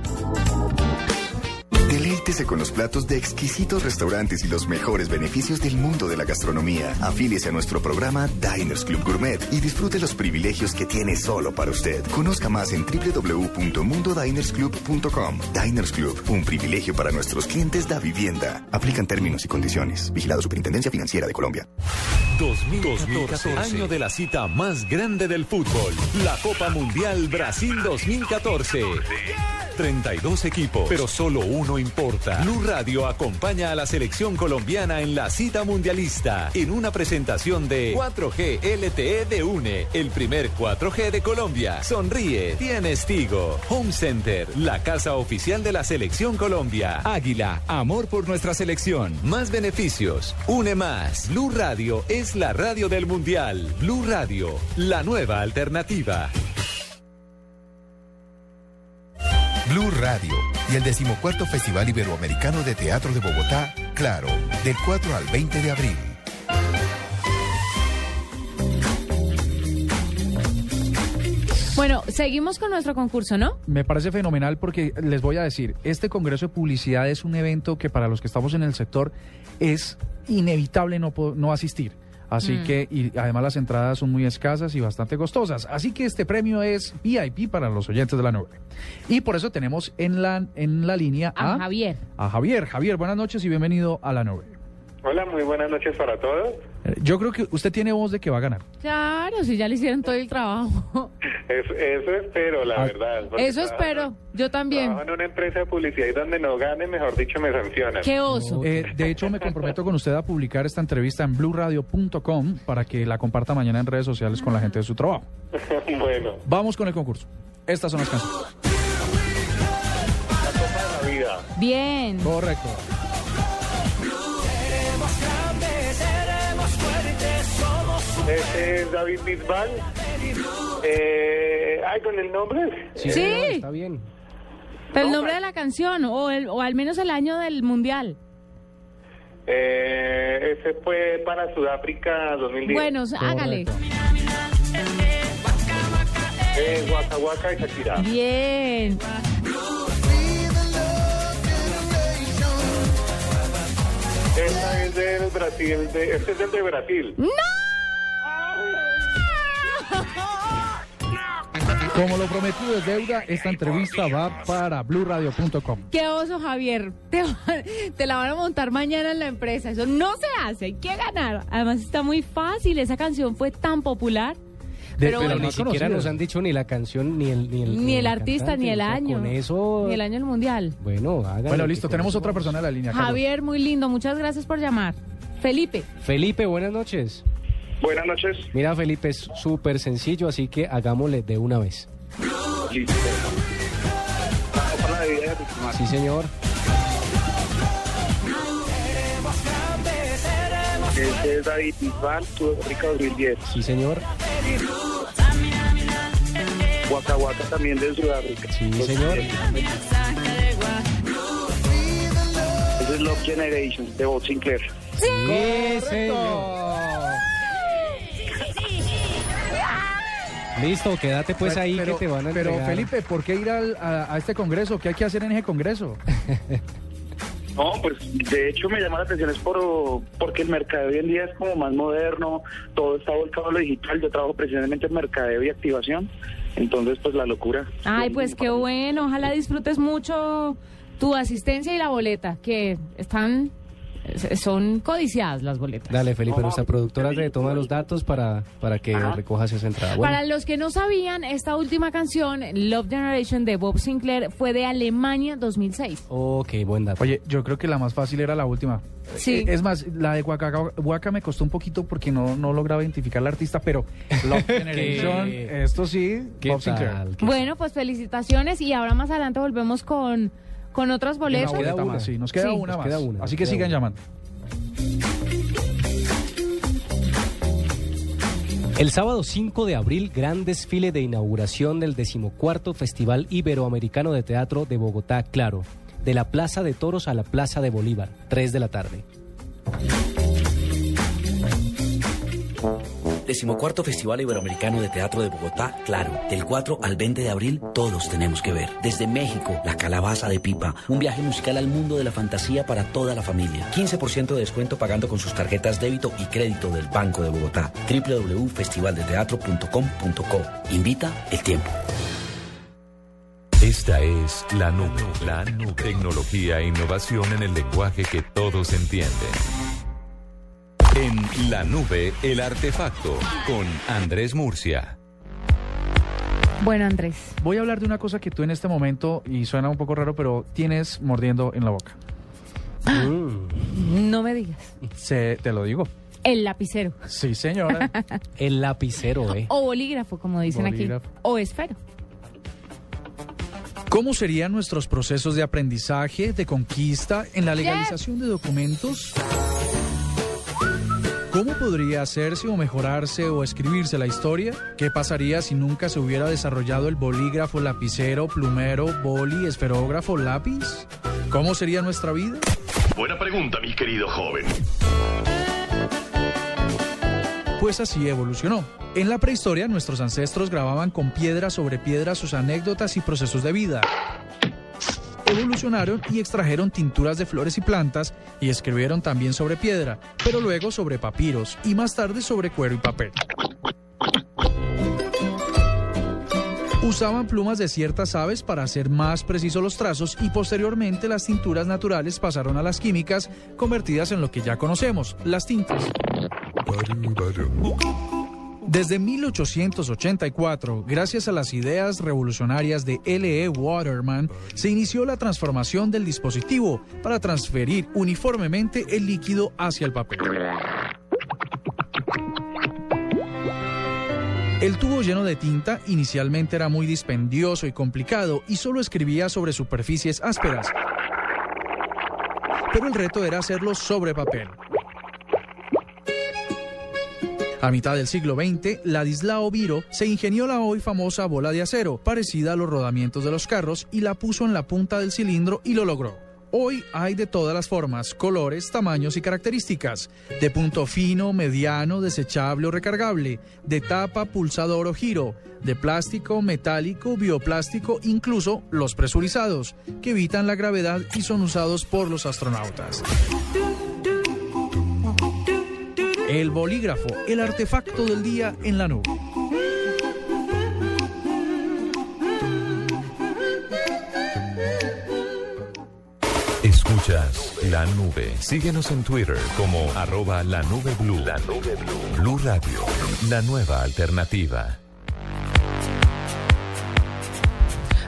Deleítese con los platos de exquisitos restaurantes y los mejores beneficios del mundo de la gastronomía. Afíliese a nuestro programa Diners Club Gourmet y disfrute los privilegios que tiene solo para usted. Conozca más en www.mundodinersclub.com. Diners Club, un privilegio para nuestros clientes da vivienda. Aplican términos y condiciones. Vigilado Superintendencia Financiera de Colombia. 2014, año de la cita más grande del fútbol, la Copa Mundial Brasil 2014. 32 equipos, pero solo uno importa. Blue Radio acompaña a la selección colombiana en la cita mundialista en una presentación de 4G LTE de UNE, el primer 4G de Colombia. Sonríe, tienes Tigo. Home Center, la casa oficial de la selección Colombia. Águila, amor por nuestra selección. Más beneficios, une más. Blue Radio es la radio del mundial. Blue Radio, la nueva alternativa. Blue Radio y el decimocuarto Festival Iberoamericano de Teatro de Bogotá, Claro, del 4 al 20 de abril. Bueno, seguimos con nuestro concurso, ¿no? Me parece fenomenal porque les voy a decir, este Congreso de Publicidad es un evento que para los que estamos en el sector es inevitable no, no asistir. Así Mm. que, y además las entradas son muy escasas y bastante costosas. Así que este premio es VIP para los oyentes de la nube. Y por eso tenemos en la, en la línea A a, Javier. a Javier. Javier, buenas noches y bienvenido a la nube. Hola, muy buenas noches para todos. Yo creo que usted tiene voz de que va a ganar. Claro, si ya le hicieron todo el trabajo. Es- eso espero, la Ah. verdad. Eso espero, yo también. Trabajo en una empresa de publicidad y donde no gane, mejor dicho, me sancionan. Qué oso. Eh, de hecho, me comprometo con usted a publicar esta entrevista en blueradio.com para que la comparta mañana en redes sociales con la gente de su trabajo. bueno, Vamos con el concurso. Estas son las canciones. la vida. Bien. Correcto. Este es David Bisbal. Eh, ay, con el nombre. Sí. Está bien. Pero el nombre de la canción, o, el, o al menos el año del mundial. Eh, ese fue para Sudáfrica 2010. Bueno, hágale. Eh, Waka Waka y Shakira. Bien. Esta es del Brasil. De, este es el de Brasil. Como lo prometido es deuda, esta entrevista va para blueradio.com. Qué oso, Javier. Te, te la van a montar mañana en la empresa. Eso no se hace, hay que ganar. Además está muy fácil, esa canción fue tan popular. De- Pero pero bueno. ni siquiera nos han dicho ni la canción, ni el Ni el, Ni el artista, cantante, ni el o sea, año. Con eso... Ni el año del mundial. Bueno. Bueno, listo, tenemos otra persona en la línea. Carlos. Javier, muy lindo. Muchas gracias por llamar. Felipe. Felipe, buenas noches. Buenas noches. Mira, Felipe, es súper sencillo, así que hagámosle de una vez. Listo. Sí, señor. Este es David Bisbal, Sudáfrica 2010. Sí, señor. Waka también de Sudáfrica. Sí, señor. Ese es Love Generation de Bob Sinclair. Sí, señor. Listo, quédate pues ahí Pero- que te van a Pero entregar. Felipe, ¿por qué ir al- a, a este congreso? ¿Qué hay que hacer en ese congreso? No, pues de hecho me llama la atención es por porque el mercadeo hoy en día es como más moderno, todo está volcado a lo digital, yo trabajo precisamente en mercadeo y activación Entonces, pues la locura. Ay, pues qué bueno. Ojalá disfrutes mucho tu asistencia y la boleta, que están son codiciadas las boletas. Dale, Felipe, nuestra productora te toma los datos para, para que recojas esa entrada. Bueno, Para los que no sabían, esta última canción, Love Generation de Bob Sinclair, fue de Alemania 2006. ok, buen dato. Oye, yo creo que la más fácil era la última. Sí. Eh, Es más, la de Waka, Waka me costó un poquito porque no, no lograba identificar al artista, pero Love Generation, esto sí, ¿Qué Bob Sinclair. tal? Bueno, pues felicitaciones y ahora más adelante volvemos con, con otras boletas. Una boleta más, sí, nos queda Sí, una nos más. queda una, Así nos que queda sigan una. llamando. El sábado 5 de abril, gran desfile de inauguración del decimocuarto Festival Iberoamericano de Teatro de Bogotá, claro, de la Plaza de Toros a la Plaza de Bolívar, 3 de la tarde. Decimocuarto Festival Iberoamericano de Teatro de Bogotá, claro. Del 4 al 20 de abril, todos tenemos que ver. Desde México, La Calabaza de Pipa. Un viaje musical al mundo de la fantasía para toda la familia. 15% de descuento pagando con sus tarjetas débito y crédito del Banco de Bogotá. www.festivaldeteatro.com.co. Invita el tiempo. Esta es la nube. La nube. Tecnología e innovación en el lenguaje que todos entienden. En la nube, el artefacto con Andrés Murcia. Bueno, Andrés. Voy a hablar de una cosa que tú en este momento, y suena un poco raro, pero tienes mordiendo en la boca. No me digas. Se, te lo digo. El lapicero. Sí, señora. El lapicero, ¿eh? O bolígrafo, como dicen Bolígrafo. aquí. O esfero. ¿Cómo serían nuestros procesos de aprendizaje, de conquista, en la legalización de documentos? ¿Cómo podría hacerse o mejorarse o escribirse la historia? ¿Qué pasaría si nunca se hubiera desarrollado el bolígrafo, lapicero, plumero, boli, esferógrafo, lápiz? ¿Cómo sería nuestra vida? Buena pregunta, mi querido joven. Pues así evolucionó. En la prehistoria, nuestros ancestros grababan con piedra sobre piedra sus anécdotas y procesos de vida. Evolucionaron y extrajeron tinturas de flores y plantas y escribieron también sobre piedra, pero luego sobre papiros y más tarde sobre cuero y papel. Usaban plumas de ciertas aves para hacer más precisos los trazos y posteriormente las tinturas naturales pasaron a las químicas convertidas en lo que ya conocemos, las tintas. Desde 1884, gracias a las ideas revolucionarias de L.E. Waterman, se inició la transformación del dispositivo para transferir uniformemente el líquido hacia el papel. El tubo lleno de tinta inicialmente era muy dispendioso y complicado y solo escribía sobre superficies ásperas. Pero el reto era hacerlo sobre papel. A mitad del siglo XX, Ladislao Viro se ingenió la hoy famosa bola de acero, parecida a los rodamientos de los carros, y la puso en la punta del cilindro y lo logró. Hoy hay de todas las formas, colores, tamaños y características, de punto fino, mediano, desechable o recargable, de tapa, pulsador o giro, de plástico, metálico, bioplástico, incluso los presurizados, que evitan la gravedad y son usados por los astronautas. El bolígrafo, el artefacto del día en la nube. Escuchas la nube. Síguenos en Twitter como arroba la nube blue. La nube blue. Blue Radio, la nueva alternativa.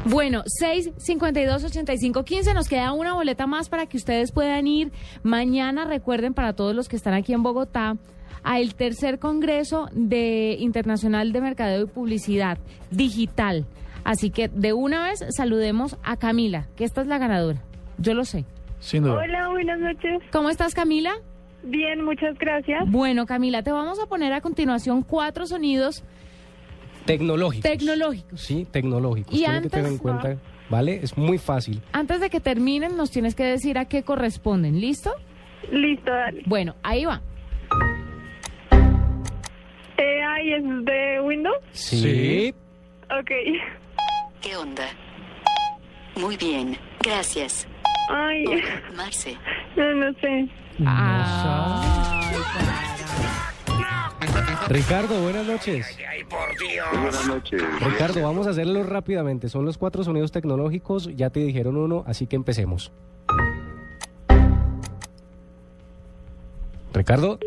Bueno, 6 52 85 15 nos queda una boleta más para que ustedes puedan ir mañana, recuerden para todos los que están aquí en Bogotá, al tercer Congreso de Internacional de Mercadeo y Publicidad Digital. Así que de una vez saludemos a Camila, que esta es la ganadora. Yo lo sé. Sin duda. Hola, buenas noches. ¿Cómo estás, Camila? Bien, muchas gracias. Bueno, Camila, te vamos a poner a continuación cuatro sonidos Tecnológicos. tecnológicos. Sí, tecnológicos. Y Tienen que tener en antes- cuenta, ¿vale? Es muy fácil. Antes de que terminen, nos tienes que decir a qué corresponden. ¿Listo? Listo, dale. Bueno, ahí va. AI es de Windows. Sí. Ok. ¿Qué onda? Muy bien, gracias. Ay, Marce. no, no sé. Ay, Ricardo, buenas noches. Buenas noches. Ricardo, vamos a hacerlo rápidamente. Son los cuatro sonidos tecnológicos, ya te dijeron uno, así que empecemos. Ricardo,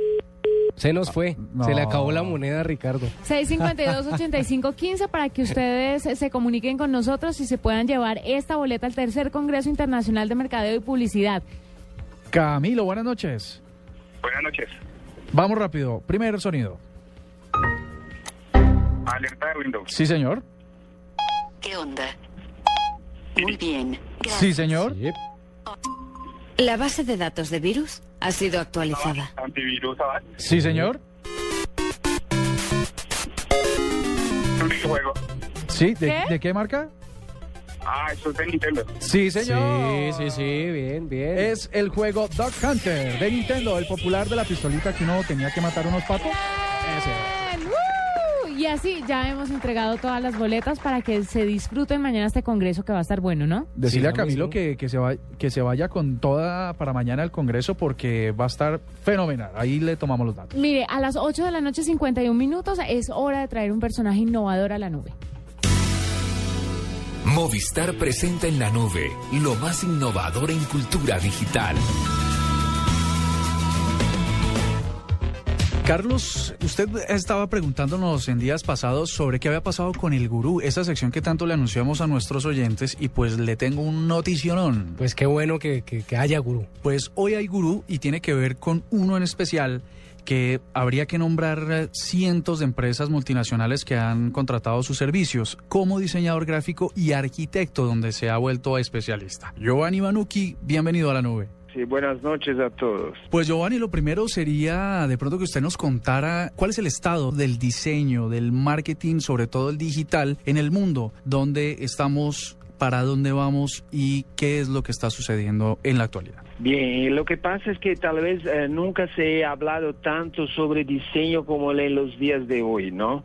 se nos fue. Se le acabó la moneda a Ricardo. 652-8515 para que ustedes se comuniquen con nosotros y se puedan llevar esta boleta al tercer Congreso Internacional de Mercadeo y Publicidad. Camilo, buenas noches. Buenas noches. Vamos rápido. Primer sonido. Alerta de Windows. Sí, señor. ¿Qué onda? Muy bien. Sí, señor. La base de datos de virus ha sido actualizada. Antivirus, ¿sabes? Sí, señor. Un videojuego. Sí, ¿de ¿Qué? de qué marca? Ah, eso es de Nintendo. Sí, señor. Sí, sí, sí, bien, bien. Es el juego Dog Hunter de Nintendo, el popular de la pistolita que uno tenía que matar unos patos. Ese. Y así ya hemos entregado todas las boletas para que se disfruten mañana este congreso que va a estar bueno, ¿no? Decirle Sí, a Camilo que, que, se va, que se vaya con toda para mañana al Congreso porque va a estar fenomenal. Ahí le tomamos los datos. Mire, a las 8 de la noche 51 minutos es hora de traer un personaje innovador a la nube. Movistar presenta en la nube lo más innovador en cultura digital. Carlos, usted estaba preguntándonos en días pasados sobre qué había pasado con el gurú, esa sección que tanto le anunciamos a nuestros oyentes y pues le tengo un noticionón. Pues qué bueno que, que- que haya gurú. Pues hoy hay gurú y tiene que ver con uno en especial que habría que nombrar eh, cientos de empresas multinacionales que han contratado sus servicios como diseñador gráfico y arquitecto donde se ha vuelto especialista. Giovanni Manucci, bienvenido a la nube. Sí, buenas noches a todos. Pues Giovanni, lo primero sería de pronto que usted nos contara cuál es el estado del diseño, del marketing, sobre todo el digital, en el mundo, dónde estamos, para dónde vamos y qué es lo que está sucediendo en la actualidad. Bien, lo que pasa es que tal vez eh, nunca se ha hablado tanto sobre diseño como en los días de hoy, ¿no?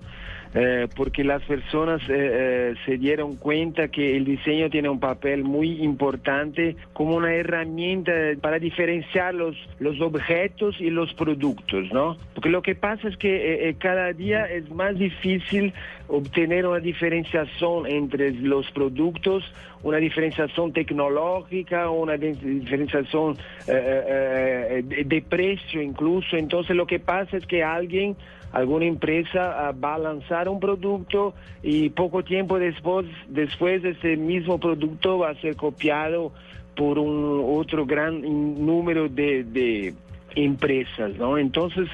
Eh, porque las personas eh, eh, se dieron cuenta que el diseño tiene un papel muy importante como una herramienta para diferenciar los, los objetos y los productos, ¿no? Porque lo que pasa es que eh, eh, cada día es más difícil obtener una diferenciación entre los productos, una diferenciación tecnológica, una di- diferenciación de precio incluso. Entonces lo que pasa es que alguien, alguna empresa ah, va a lanzar un producto y poco tiempo después, después ese mismo producto va a ser copiado por un otro gran número de, de empresas, ¿no? Entonces,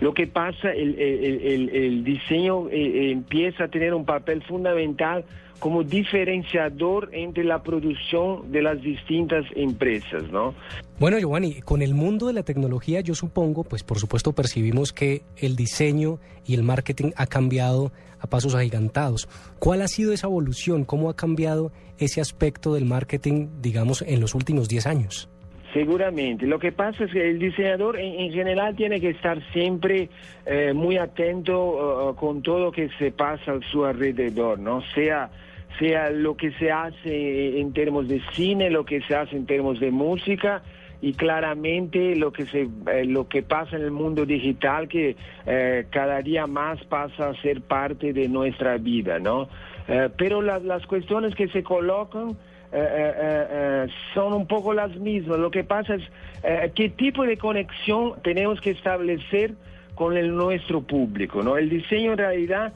lo que pasa, el, el- el- el diseño eh, eh, empieza a tener un papel fundamental como diferenciador entre la producción de las distintas empresas, ¿no? Bueno, Giovanni, con el mundo de la tecnología, yo supongo, pues por supuesto percibimos que el diseño y el marketing ha cambiado a pasos agigantados. ¿Cuál ha sido esa evolución? ¿Cómo ha cambiado ese aspecto del marketing, digamos, en los últimos 10 años? Seguramente. Lo que pasa es que el diseñador en, en general tiene que estar siempre eh, muy atento uh, con todo lo que se pasa a su alrededor, ¿no? Sea sea lo que se hace en términos de cine, lo que se hace en términos de música y claramente lo que se eh, lo que pasa en el mundo digital que eh, cada día más pasa a ser parte de nuestra vida, ¿no? Eh, pero las las cuestiones que se colocan eh, eh, son un poco las mismas. Lo que pasa es qué tipo de conexión tenemos que establecer con el nuestro público, ¿no? El diseño en realidad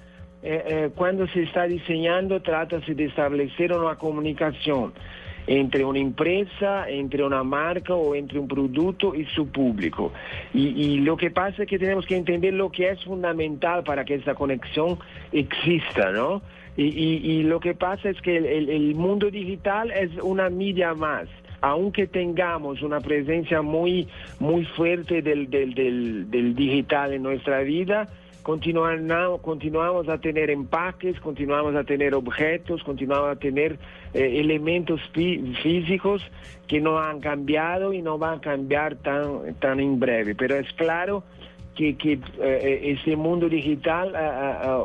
eh, eh, cuando se está diseñando trata de establecer una comunicación entre una empresa, entre una marca o entre un producto y su público. Y, lo que pasa es que tenemos que entender lo que es fundamental para que esa conexión exista, ¿no? Y, y- y lo que pasa es que el mundo digital es una media más. Aunque tengamos una presencia muy, muy fuerte del, del, del, del digital en nuestra vida, continuamos, a tener empaques, continuamos a tener objetos, continuamos a tener eh, elementos fí- físicos que no han cambiado y no van a cambiar tan, tan en breve. Pero es claro que, que eh, ese mundo digital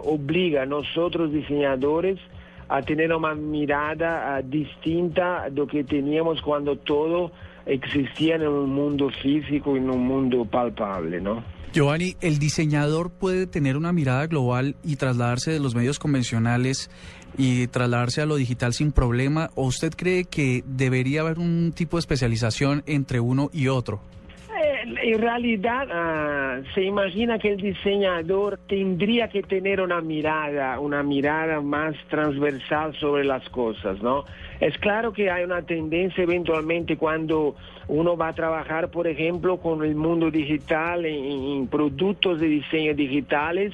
obliga a nosotros diseñadores a tener una mirada ah, distinta de lo que teníamos cuando todo existía en un mundo físico, en un mundo palpable, ¿no? Giovanni, ¿el diseñador puede tener una mirada global y trasladarse de los medios convencionales y trasladarse a lo digital sin problema? ¿O usted cree que debería haber un tipo de especialización entre uno y otro? En realidad ah, se imagina que el diseñador tendría que tener una mirada, una mirada más transversal sobre las cosas, ¿no? Es claro que hay una tendencia eventualmente cuando uno va a trabajar, por ejemplo, con el mundo digital, en, productos de diseño digitales,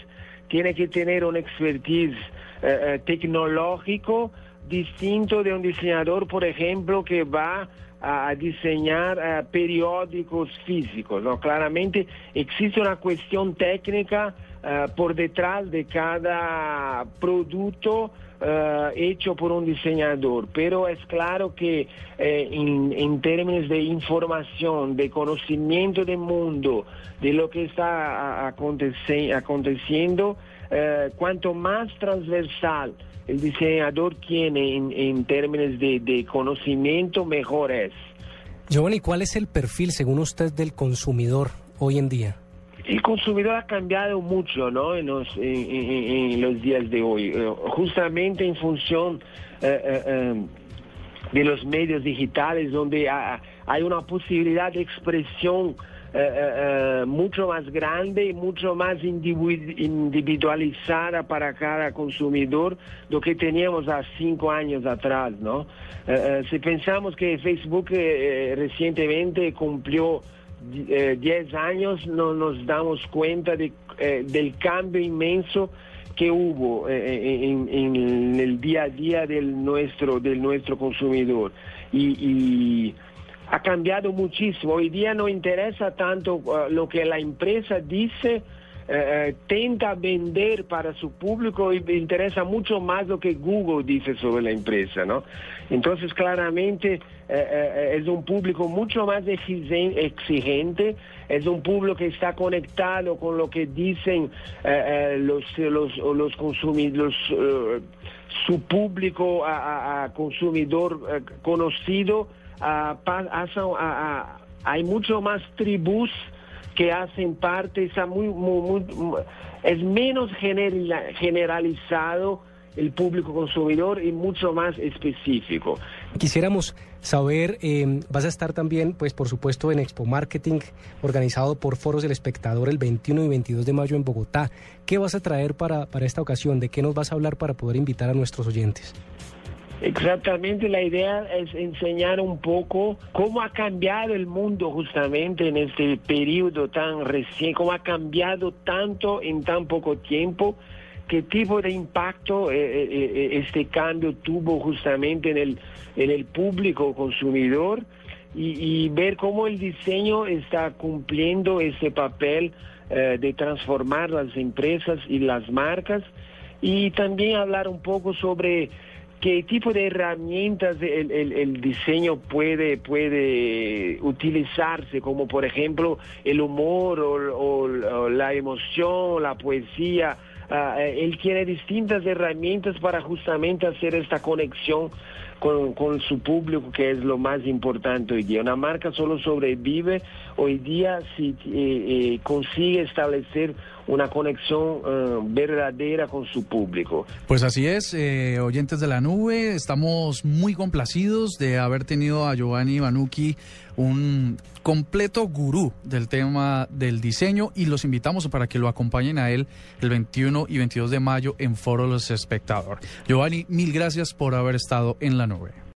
tiene que tener un expertise eh, eh, tecnológico distinto de un diseñador, por ejemplo, que va a diseñar eh, periódicos físicos. ¿no? Claramente existe una cuestión técnica eh, por detrás de cada producto eh, hecho por un diseñador, pero es claro que en, términos de información, de conocimiento del mundo, de lo que está aconteci aconteciendo, cuanto más transversal el diseñador tiene en, en términos de, de, conocimiento, mejor es. Giovanni, ¿cuál es el perfil, según usted, del consumidor hoy en día? El consumidor ha cambiado mucho ¿no? en, los, en, en, en los días de hoy, eh, justamente en función eh, eh, de los medios digitales, donde ha, hay una posibilidad de expresión eh, eh, mucho más grande y mucho más individualizada para cada consumidor lo que teníamos hace cinco años atrás, ¿no? Eh, si pensamos que Facebook recientemente cumplió 10 años, no nos damos cuenta de, del cambio inmenso que hubo en, el día a día del nuestro, del nuestro consumidor. y ha cambiado muchísimo. Hoy día no interesa tanto uh, lo que la empresa dice, uh, tenta vender para su público y interesa mucho más lo que Google dice sobre la empresa, ¿no? Entonces, claramente uh, es un público mucho más exigente, es un público que está conectado con lo que dicen los, consumidores, su público a consumidor conocido uh, hay mucho más tribus que hacen parte, muy, muy, es menos generalizado el público consumidor y mucho más específico. Quisiéramos saber, eh, vas a estar también, pues por supuesto, en Expo Marketing, organizado por Foros del Espectador el 21 y 22 de mayo en Bogotá. ¿Qué vas a traer para, para esta ocasión? ¿De qué nos vas a hablar para poder invitar a nuestros oyentes? Exactamente, la idea es enseñar un poco cómo ha cambiado el mundo justamente en este periodo tan recién, cómo ha cambiado tanto en tan poco tiempo, qué tipo de impacto eh, eh, eh, este cambio tuvo justamente en el, en el público consumidor y, y ver cómo el diseño está cumpliendo ese papel de transformar las empresas y las marcas y también hablar un poco sobre qué tipo de herramientas el, el, el, diseño puede, puede utilizarse, como por ejemplo el humor o, la emoción, la poesía. Uh, él tiene distintas herramientas para justamente hacer esta conexión con, con, su público, que es lo más importante hoy día. Una marca solo sobrevive hoy día si eh, eh, consigue establecer una conexión uh, verdadera con su público. Pues así es, eh, oyentes de la nube, estamos muy complacidos de haber tenido a Giovanni Banucci, un completo gurú del tema del diseño y los invitamos para que lo acompañen a él el 21 y 22 de mayo en Foro Los Espectador. Giovanni, mil gracias por haber estado en la nube.